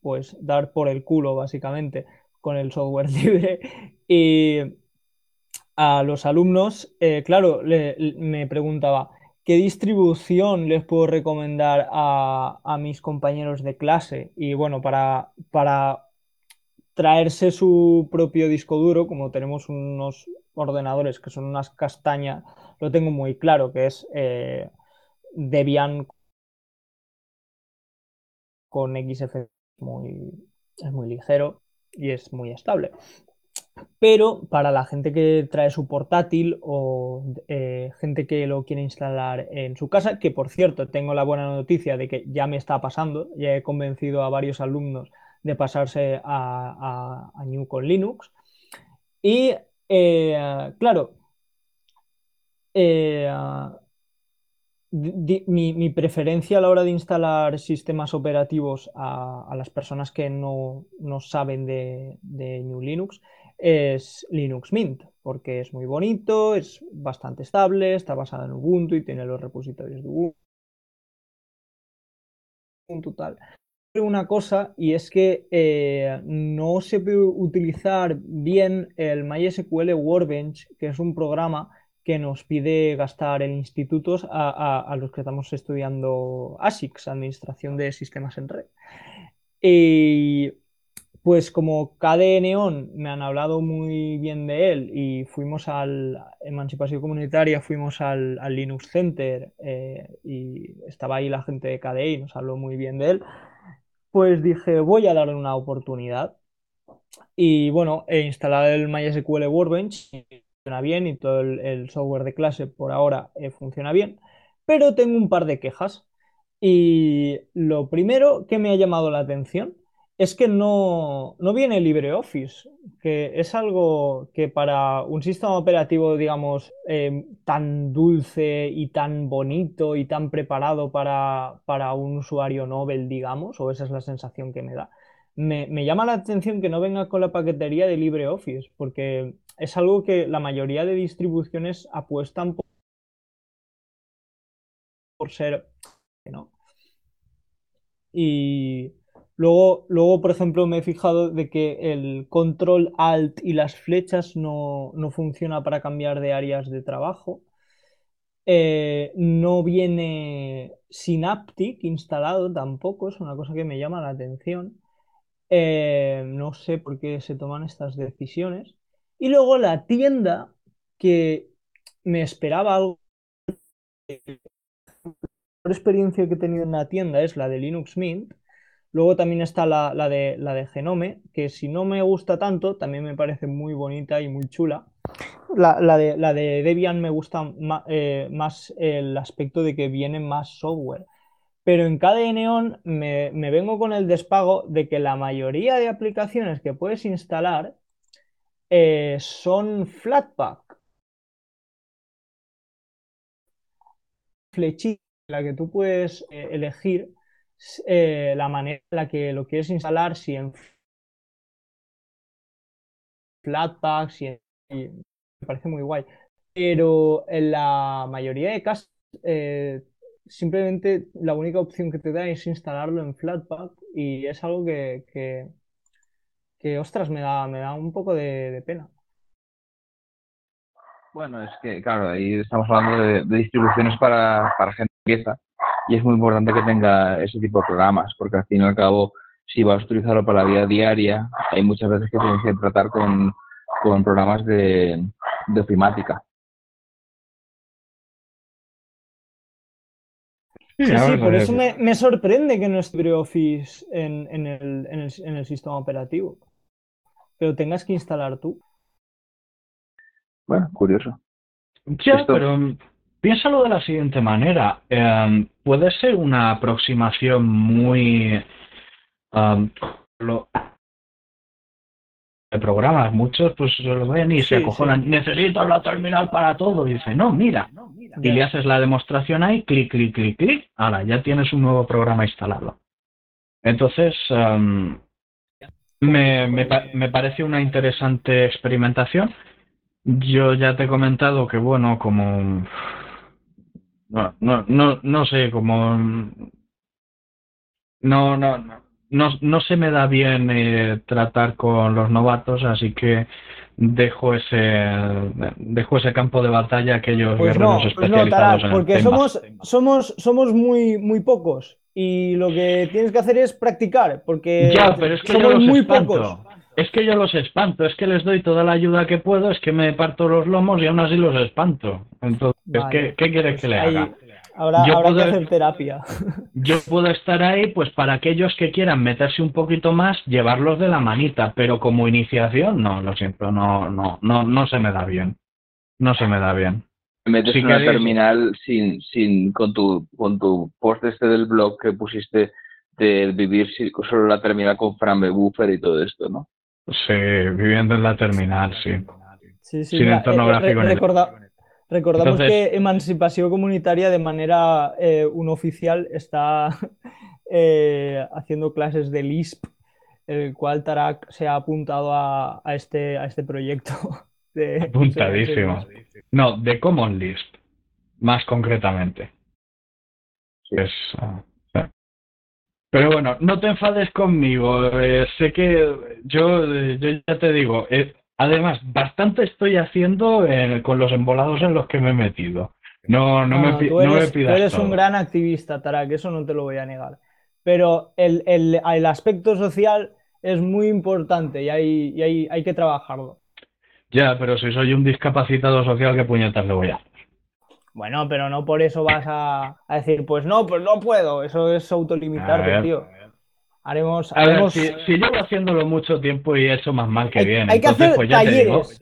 pues dar por el culo básicamente con el software libre y a los alumnos, eh, claro, me preguntaba, ¿qué distribución les puedo recomendar a, a, mis compañeros de clase? Y bueno, para, para traerse su propio disco duro, como tenemos unos ordenadores que son unas castañas, lo tengo muy claro, que es eh, Debian con XF muy, es muy ligero y es muy estable. Pero para la gente que trae su portátil o eh, gente que lo quiere instalar en su casa, que por cierto tengo la buena noticia de que ya me está pasando, ya he convencido a varios alumnos de pasarse a, a New con Linux. Y eh, claro, eh, mi, preferencia a la hora de instalar sistemas operativos a, las personas que no, saben de, de, New Linux es Linux Mint, porque es muy bonito, es bastante estable, está basado en Ubuntu y tiene los repositorios de Ubuntu. Tal una cosa y es que eh, no se puede utilizar bien el MySQL Workbench, que es un programa que nos pide gastar en institutos a, los que estamos estudiando ASICS, Administración de Sistemas en Red. Y pues como KDE Neon me han hablado muy bien de él y fuimos al Emancipación Comunitaria, fuimos al, Linux Center eh, y estaba ahí la gente de KDE y nos habló muy bien de él, pues dije, voy a darle una oportunidad. Y bueno, he instalado el MySQL Workbench, funciona bien y todo el, software de clase por ahora eh, funciona bien, pero tengo un par de quejas. Y lo primero que me ha llamado la atención es que no, viene LibreOffice, que es algo que para un sistema operativo, digamos, eh, tan dulce y tan bonito y tan preparado para, un usuario Nobel, digamos, o esa es la sensación que me da, me, llama la atención que no venga con la paquetería de LibreOffice, porque es algo que la mayoría de distribuciones apuestan por, por ser... ¿no? Y Luego, luego, por ejemplo, me he fijado de que el control alt y las flechas no, no funciona para cambiar de áreas de trabajo. Eh, no viene Synaptic instalado tampoco, es una cosa que me llama la atención. Eh, no sé por qué se toman estas decisiones. Y luego la tienda, que me esperaba algo. La experiencia que he tenido en la tienda es la de Linux Mint Luego también está la, de, la de Genome, que si no me gusta tanto, también me parece muy bonita y muy chula. La, de, la de, Debian me gusta eh, más, el aspecto de que viene más software. Pero en KDE Neon me, vengo con el despago de que la mayoría de aplicaciones que puedes instalar eh, son Flatpak. Flechita, la que tú puedes eh, elegir eh, la manera en la que lo quieres instalar, si en Flatpak, si en... me parece muy guay. Pero en la mayoría de casos, eh, simplemente la única opción que te da es instalarlo en Flatpak y es algo que, que, ostras, me da, me da un poco de, pena.
Bueno, es que, claro, ahí estamos hablando de, distribuciones para, para gente empieza y es muy importante que tenga ese tipo de programas, porque al fin y al cabo, si vas a utilizarlo para la vida diaria, hay muchas veces que tienes que tratar con, con programas de, de ofimática.
Sí, sí, por eso me, me, sorprende que no esté Office en, en, el, en, el, en el sistema operativo. Pero tengas que instalar tú.
Bueno, curioso.
Ya, Esto... pero piénsalo de la siguiente manera. Eh, puede ser una aproximación muy... Um, lo, de programas, muchos pues lo ven y se acojonan, sí. necesito la terminal para todo, y dice, no, mira, no, mira y le haces la demostración ahí, clic, clic, clic, clic, ahora ya tienes un nuevo programa instalado. Entonces, um, me, me, me parece una interesante experimentación. Yo ya te he comentado que, bueno, como... No, no, no, no sé, como... No, no, no no, no se me da bien eh, tratar con los novatos, así que dejo ese dejo ese campo de batalla a aquellos
pues
guerreros
no,
especializados
pues no, Tarak,
en
porque somos somos somos muy muy pocos y lo que tienes que hacer es practicar porque
ya, pero es que
somos muy
espanto.
pocos
es que yo los espanto, es que les doy toda la ayuda que puedo, es que me parto los lomos y aún así los espanto. Entonces, vale, ¿qué, ¿qué, quieres que le
ahí,
haga?
Habrá,
Yo
habrá
puedo-
que hacer terapia.
Yo puedo estar ahí, pues para aquellos que quieran meterse un poquito más, llevarlos de la manita, pero como iniciación, no, lo siento, no, no, no, no se me da bien. No se me da bien.
Te metes en una terminal sin, sin, con tu, con tu post este del blog que pusiste de vivir solo la terminal con Frambe Buffer y todo esto, ¿no?
Sí, viviendo en la terminal, sí.
Sí, sí,
Sin
mira,
entorno
eh,
gráfico en el-
recorda- recordamos
Entonces-
que Emancipación Comunitaria de manera eh, oficial está eh, haciendo clases de Lisp, el cual Tarak se ha apuntado a, a este, a este proyecto. de-
Apuntadísimo. No, de Common Lisp, más concretamente.
Sí.
Es, ah. Pero bueno, no te enfades conmigo. eh, sé que yo, eh, yo ya te digo, eh, además, bastante estoy haciendo eh, con los embolados en los que me he metido. No, no, me,
No,
pi-
tú
no me
eres, tú
pidas
eres un gran activista, Tarak, eso no te lo voy a negar. Pero el, el- el aspecto social es muy importante y hay, y hay, hay que trabajarlo.
Ya, pero si soy un discapacitado social, ¿qué puñetas le voy a hacer?
Bueno, pero no por eso vas a, a decir, pues no, pues no puedo. Eso es autolimitarte,
ver.
tío. Haremos,
A ver,
haremos-
si, si llevo haciéndolo mucho tiempo y he hecho más mal que
hay,
bien,
hay que
entonces
hacer
pues ya te digo,
talleres.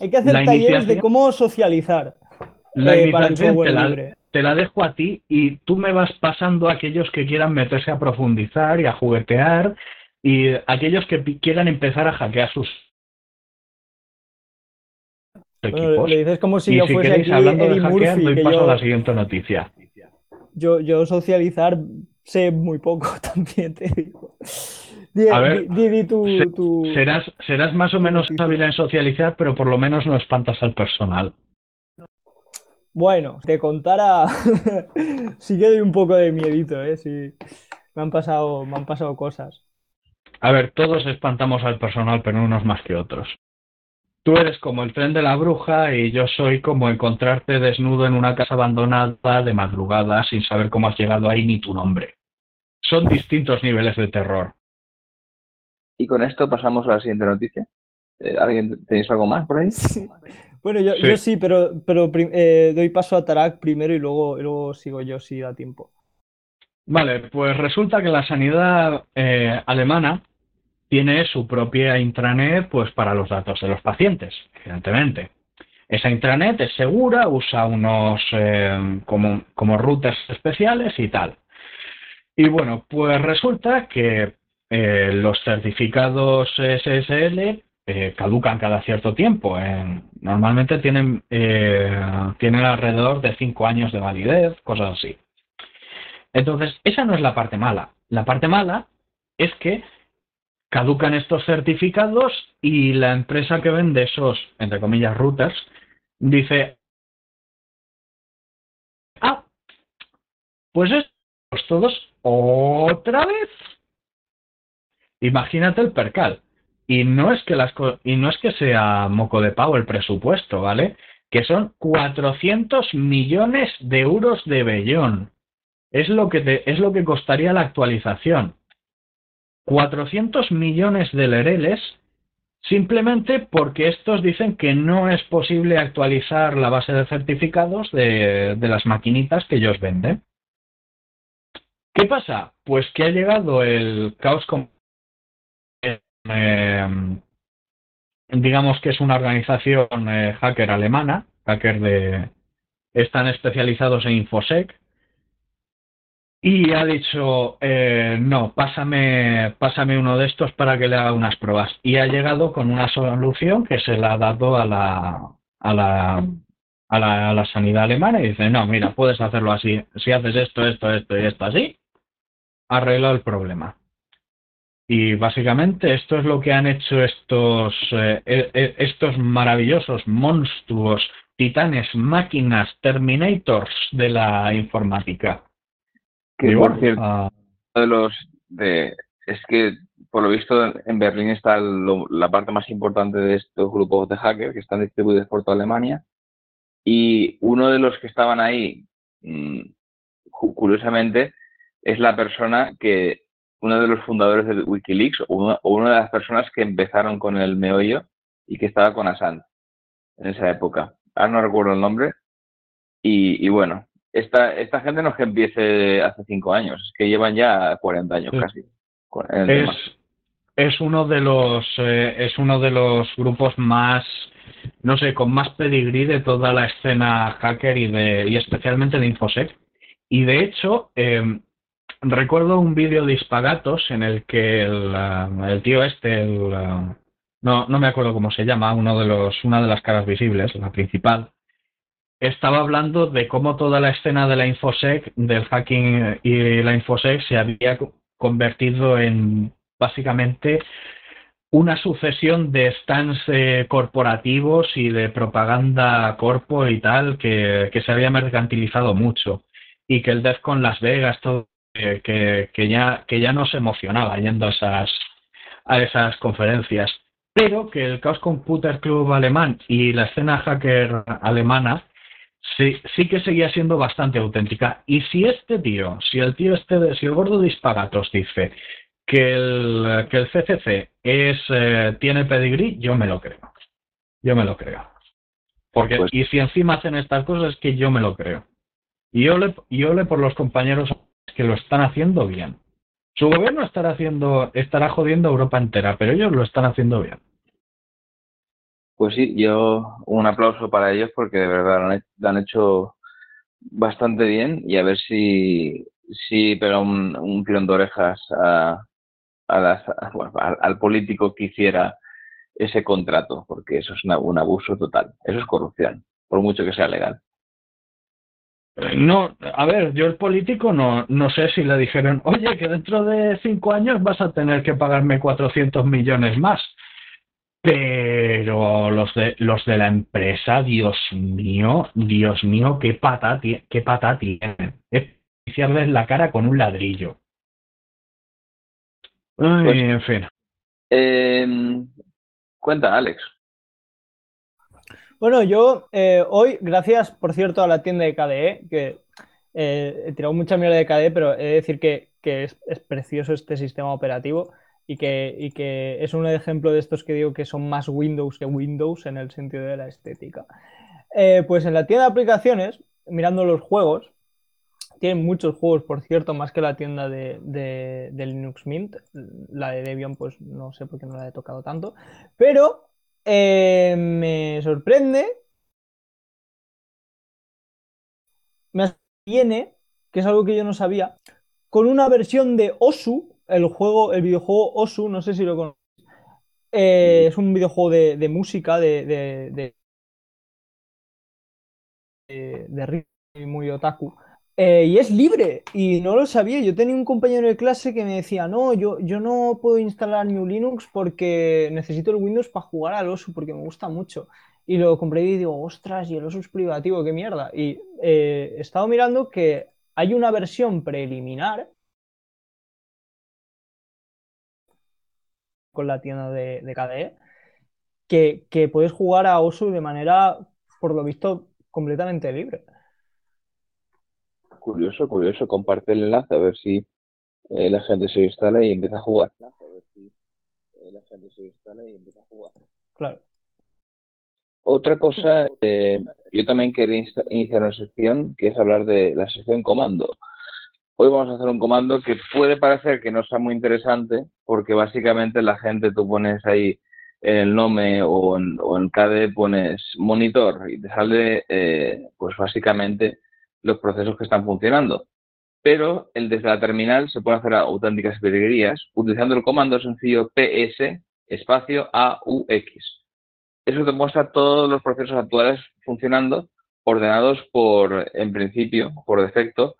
Hay que hacer talleres de cómo socializar
la
eh, para el software
te la,
libre.
te la dejo a ti y tú me vas pasando a aquellos que quieran meterse a profundizar y a juguetear y aquellos que quieran empezar a hackear sus equipos.
le dices como si
y
yo
si
fuese
queréis,
aquí
hablando de hackear,
Murphy,
doy
que
paso a
yo,
la siguiente noticia.
yo, yo socializar sé muy poco también, te digo. Di,
A ver,
di- di- di tu,
se-
tu-
Serás, serás más o menos hábil en socializar, pero por lo menos no espantas al personal.
Bueno, te contara, sí que doy un poco de miedito, ¿eh? Sí, me han pasado, me han pasado cosas.
A ver, todos espantamos al personal, pero unos más que otros. Tú eres como el tren de la bruja y yo soy como encontrarte desnudo en una casa abandonada de madrugada sin saber cómo has llegado ahí ni tu nombre. Son distintos niveles de terror.
Y con esto pasamos a la siguiente noticia. Eh, ¿Alguien tenéis algo más por ahí?
Bueno, yo
Sí.
yo sí, pero, pero eh, doy paso a Tarak primero y luego, y luego sigo yo si da tiempo.
Vale, pues resulta que la sanidad eh, alemana tiene su propia intranet pues para los datos de los pacientes, evidentemente. Esa intranet es segura, usa unos eh, como, routers especiales y tal. Y bueno, pues resulta que eh, los certificados SSL eh, caducan cada cierto tiempo. normalmente tienen, eh, tienen alrededor de cinco años de validez, cosas así. Entonces, esa no es la parte mala. La parte mala es que caducan estos certificados y la empresa que vende esos, entre comillas, routers, dice, ah, pues estos todos otra vez. Imagínate el percal. Y no es que las y no es que sea moco de pavo el presupuesto, ¿vale? Que son 400 millones de euros de bellón. es lo que, te, es lo que costaría la actualización. 400 millones de lereles simplemente porque estos dicen que no es posible actualizar la base de certificados de, las maquinitas que ellos venden. ¿Qué pasa? Pues que ha llegado el caos con eh, digamos que es una organización eh, hacker alemana, hacker de están especializados en infosec y ha dicho eh, no, pásame, pásame uno de estos para que le haga unas pruebas y ha llegado con una solución que se la ha dado a la a la a la, a la sanidad alemana y dice no, mira, puedes hacerlo así, si haces esto, esto, esto y esto así, arregla el problema. Y básicamente esto es lo que han hecho estos, eh, eh, eh, estos maravillosos monstruos, titanes, máquinas, terminators de la informática.
Que por cierto, ah, de los de, es que por lo visto en Berlín está la parte más importante de estos grupos de hackers que están distribuidos por toda Alemania y uno de los que estaban ahí, mm, curiosamente, es la persona que uno de los fundadores de Wikileaks o una, de las personas que empezaron con el meollo y que estaba con Assange en esa época. Ahora no recuerdo el nombre. Y, bueno, esta, esta gente no es que empiece hace cinco años, es que llevan ya 40 años casi.
Es, es, uno de los eh, es uno de los grupos más no sé con más pedigrí de toda la escena hacker y de y especialmente de infosec. Y de hecho eh, recuerdo un vídeo de Hispagatos en el que el, el tío este, el, no, no me acuerdo cómo se llama, uno de los, una de las caras visibles, la principal, estaba hablando de cómo toda la escena de la infosec, del hacking y la infosec se había convertido en básicamente una sucesión de stands eh, corporativos y de propaganda corpo y tal que, se había mercantilizado mucho. Y que el DEFCON Las Vegas, todo que, que, ya, que ya no se emocionaba yendo a esas, a esas conferencias, pero que el Chaos Computer Club alemán y la escena hacker alemana sí, sí que seguía siendo bastante auténtica. Y si este tío, si el tío este, si el gordo disparatos dice que el, que el CCC es, eh, tiene pedigrí, yo me lo creo. Yo me lo creo. Porque, pues y si encima hacen estas cosas, es que yo me lo creo. Y yo le, yo le por los compañeros que lo están haciendo bien. Su gobierno estará haciendo, estará jodiendo a Europa entera, pero ellos lo están haciendo bien.
Pues sí, yo un aplauso para ellos porque de verdad lo han hecho bastante bien y a ver si, si pero un, un tirón de orejas a, al, político que hiciera ese contrato, porque eso es un abuso total, eso es corrupción, por mucho que sea legal.
No, a ver, yo el político no, no sé si le dijeron, oye, que dentro de cinco años vas a tener que pagarme 400 millones más. Pero los de, los de la empresa, Dios mío, Dios mío, qué pata, qué pata tienen. Es iniciarles la cara con un ladrillo. Ay, pues, en fin.
Eh, cuenta, Alex.
Bueno, yo eh, hoy, gracias por cierto a la tienda de KDE, que eh, he tirado mucha mierda de KDE, pero he de decir que, es, precioso este sistema operativo y que, que, es un ejemplo de estos que digo que son más Windows que Windows en el sentido de la estética. Eh, pues en la tienda de aplicaciones, mirando los juegos, tienen muchos juegos, por cierto, más que la tienda de, Linux Mint. La de Debian, pues no sé por qué no la he tocado tanto. Pero eh, me sorprende. Me viene, que es algo que yo no sabía, con una versión de Osu, el juego, el videojuego Osu, no sé si lo conocéis. Eh, es un videojuego de, música, de, de, de, de muy otaku. Eh, y es libre, y no lo sabía. Yo tenía un compañero de clase que me decía, no, yo, yo no puedo instalar New Linux porque necesito el Windows para jugar al OSU, porque me gusta mucho. Y lo compré y digo, ostras, y el OSU es privativo, qué mierda. Y eh, he estado mirando que hay una versión preliminar con la tienda de, de KDE que, que puedes jugar a OSU de manera, por lo visto, completamente libre.
curioso, curioso. Comparte el enlace a ver si eh, la gente se instala y empieza a jugar. A ver si eh, la gente se instala y empieza a jugar.
Claro.
Otra cosa, eh, yo también quería iniciar una sección que es hablar de la sección comando. Hoy vamos a hacer un comando que puede parecer que no sea muy interesante porque básicamente la gente tú pones ahí el NOME o en, o en KDE pones monitor y te sale eh, pues básicamente los procesos que están funcionando. Pero el desde la terminal se puede hacer auténticas virguerías utilizando el comando sencillo ps espacio AUX. Eso te muestra todos los procesos actuales funcionando, ordenados por, en principio, por defecto,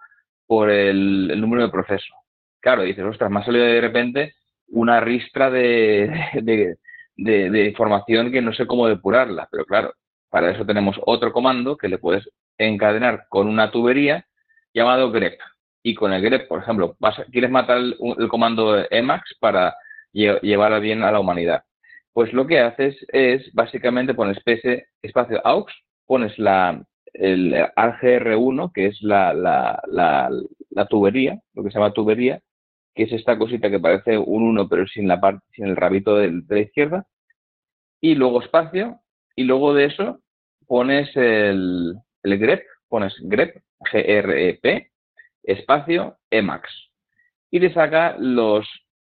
por el, número de proceso. Claro, dices, ostras, me ha salido de repente una ristra de, información que no sé cómo depurarla, pero claro, para eso tenemos otro comando que le puedes encadenar con una tubería llamado grep. Y con el grep, por ejemplo, vas, quieres matar el, comando Emacs para llevar bien a la humanidad. Pues lo que haces es, básicamente, pones ps espacio aux, pones la, el AGR1, que es la, la, la, tubería, lo que se llama tubería, que es esta cosita que parece un 1 pero sin la parte, sin el rabito de, la izquierda, y luego espacio, y luego de eso pones el, grep, pones grep, G-R-E-P, espacio, Emacs, y te saca los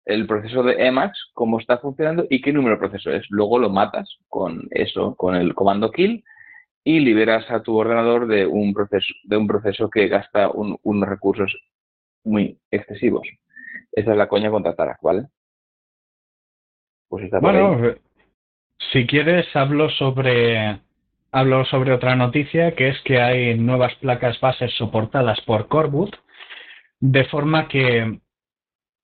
el proceso de Emacs, cómo está funcionando y qué número de proceso es. Luego lo matas con eso, con el comando kill y liberas a tu ordenador de un proceso, de un proceso que gasta unos recursos muy excesivos. Esa es la coña contra Tarak, ¿vale?
Pues está bueno, eh, si quieres hablo sobre hablo sobre otra noticia que es que hay nuevas placas bases soportadas por Coreboot de forma que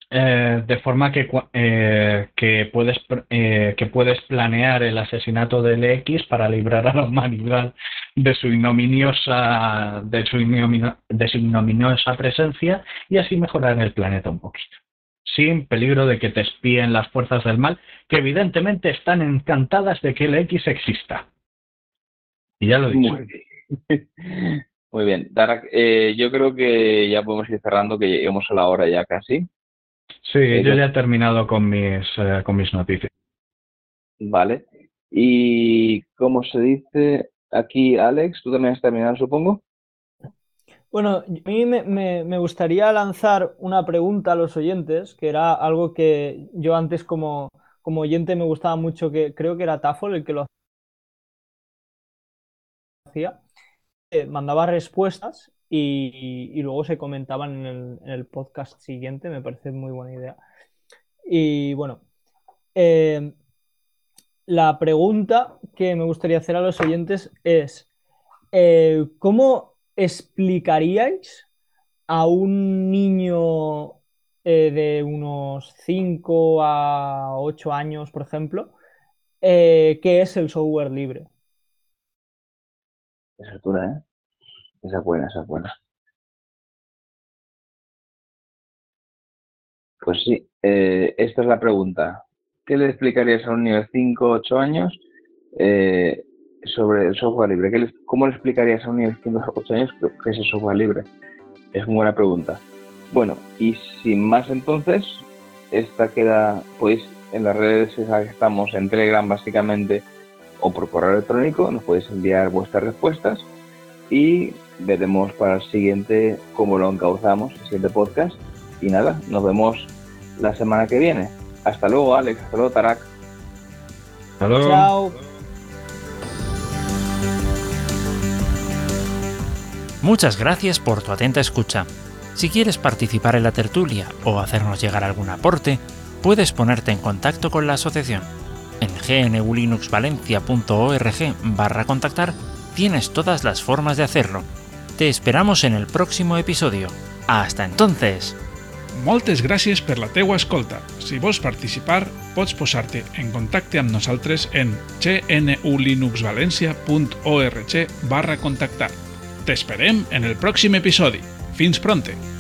eh, de forma que, eh, que, puedes, eh, que puedes planear el asesinato del X para librar a la humanidad de su ignominiosa, de su, de su ignominiosa presencia y así mejorar el planeta un poquito. Sin peligro de que te espíen las fuerzas del mal, que evidentemente están encantadas de que el X exista. Y ya lo he dicho.
Muy bien. yo creo que ya podemos ir cerrando, que lleguemos a la hora ya casi.
Sí, yo ya he terminado con mis, eh, con mis noticias.
Vale. Y como se dice aquí, Alex, tú también has terminado, supongo.
Bueno, a mí me, me, gustaría lanzar una pregunta a los oyentes, que era algo que yo antes como, como oyente me gustaba mucho, que creo que era Tafol el que lo hacía. Eh, mandaba respuestas y, luego se comentaban en el, podcast siguiente, me parece muy buena idea. Y bueno, eh, la pregunta que me gustaría hacer a los oyentes es, eh, ¿cómo explicaríais a un niño eh, de unos 5 a 8 años, por ejemplo, qué es el software libre?
Es altura. Esa es buena, esa es buena. Pues sí, eh, esta es la pregunta. ¿Qué le explicarías a un niño de 5 o 8 años eh, sobre el software libre? ¿Cómo le explicarías a un niño de 5 o 8 años qué es el software libre? Es una buena pregunta. Bueno, y sin más entonces, esta queda, pues, en las redes que estamos en Telegram básicamente o por correo electrónico, nos podéis enviar vuestras respuestas y veremos para el siguiente cómo lo encauzamos, el siguiente podcast. Y nada, nos vemos la semana que viene. Hasta luego, Alex. Hasta luego, Tarak.
Hasta luego.
Chao.
Muchas gracias por tu atenta escucha. Si quieres participar en la tertulia o hacernos llegar algún aporte, puedes ponerte en contacto con la asociación. En gnulinuxvalencia.org barra contactar tienes todas las formas de hacerlo te esperamos en el próximo episodio. Hasta entonces!
Moltes gràcies per la teua escolta. Si vols participar, pots posar-te en contacte amb nosaltres en gnulinuxvalencia.org barra contactar. T'esperem en el pròxim episodi. Fins pronte!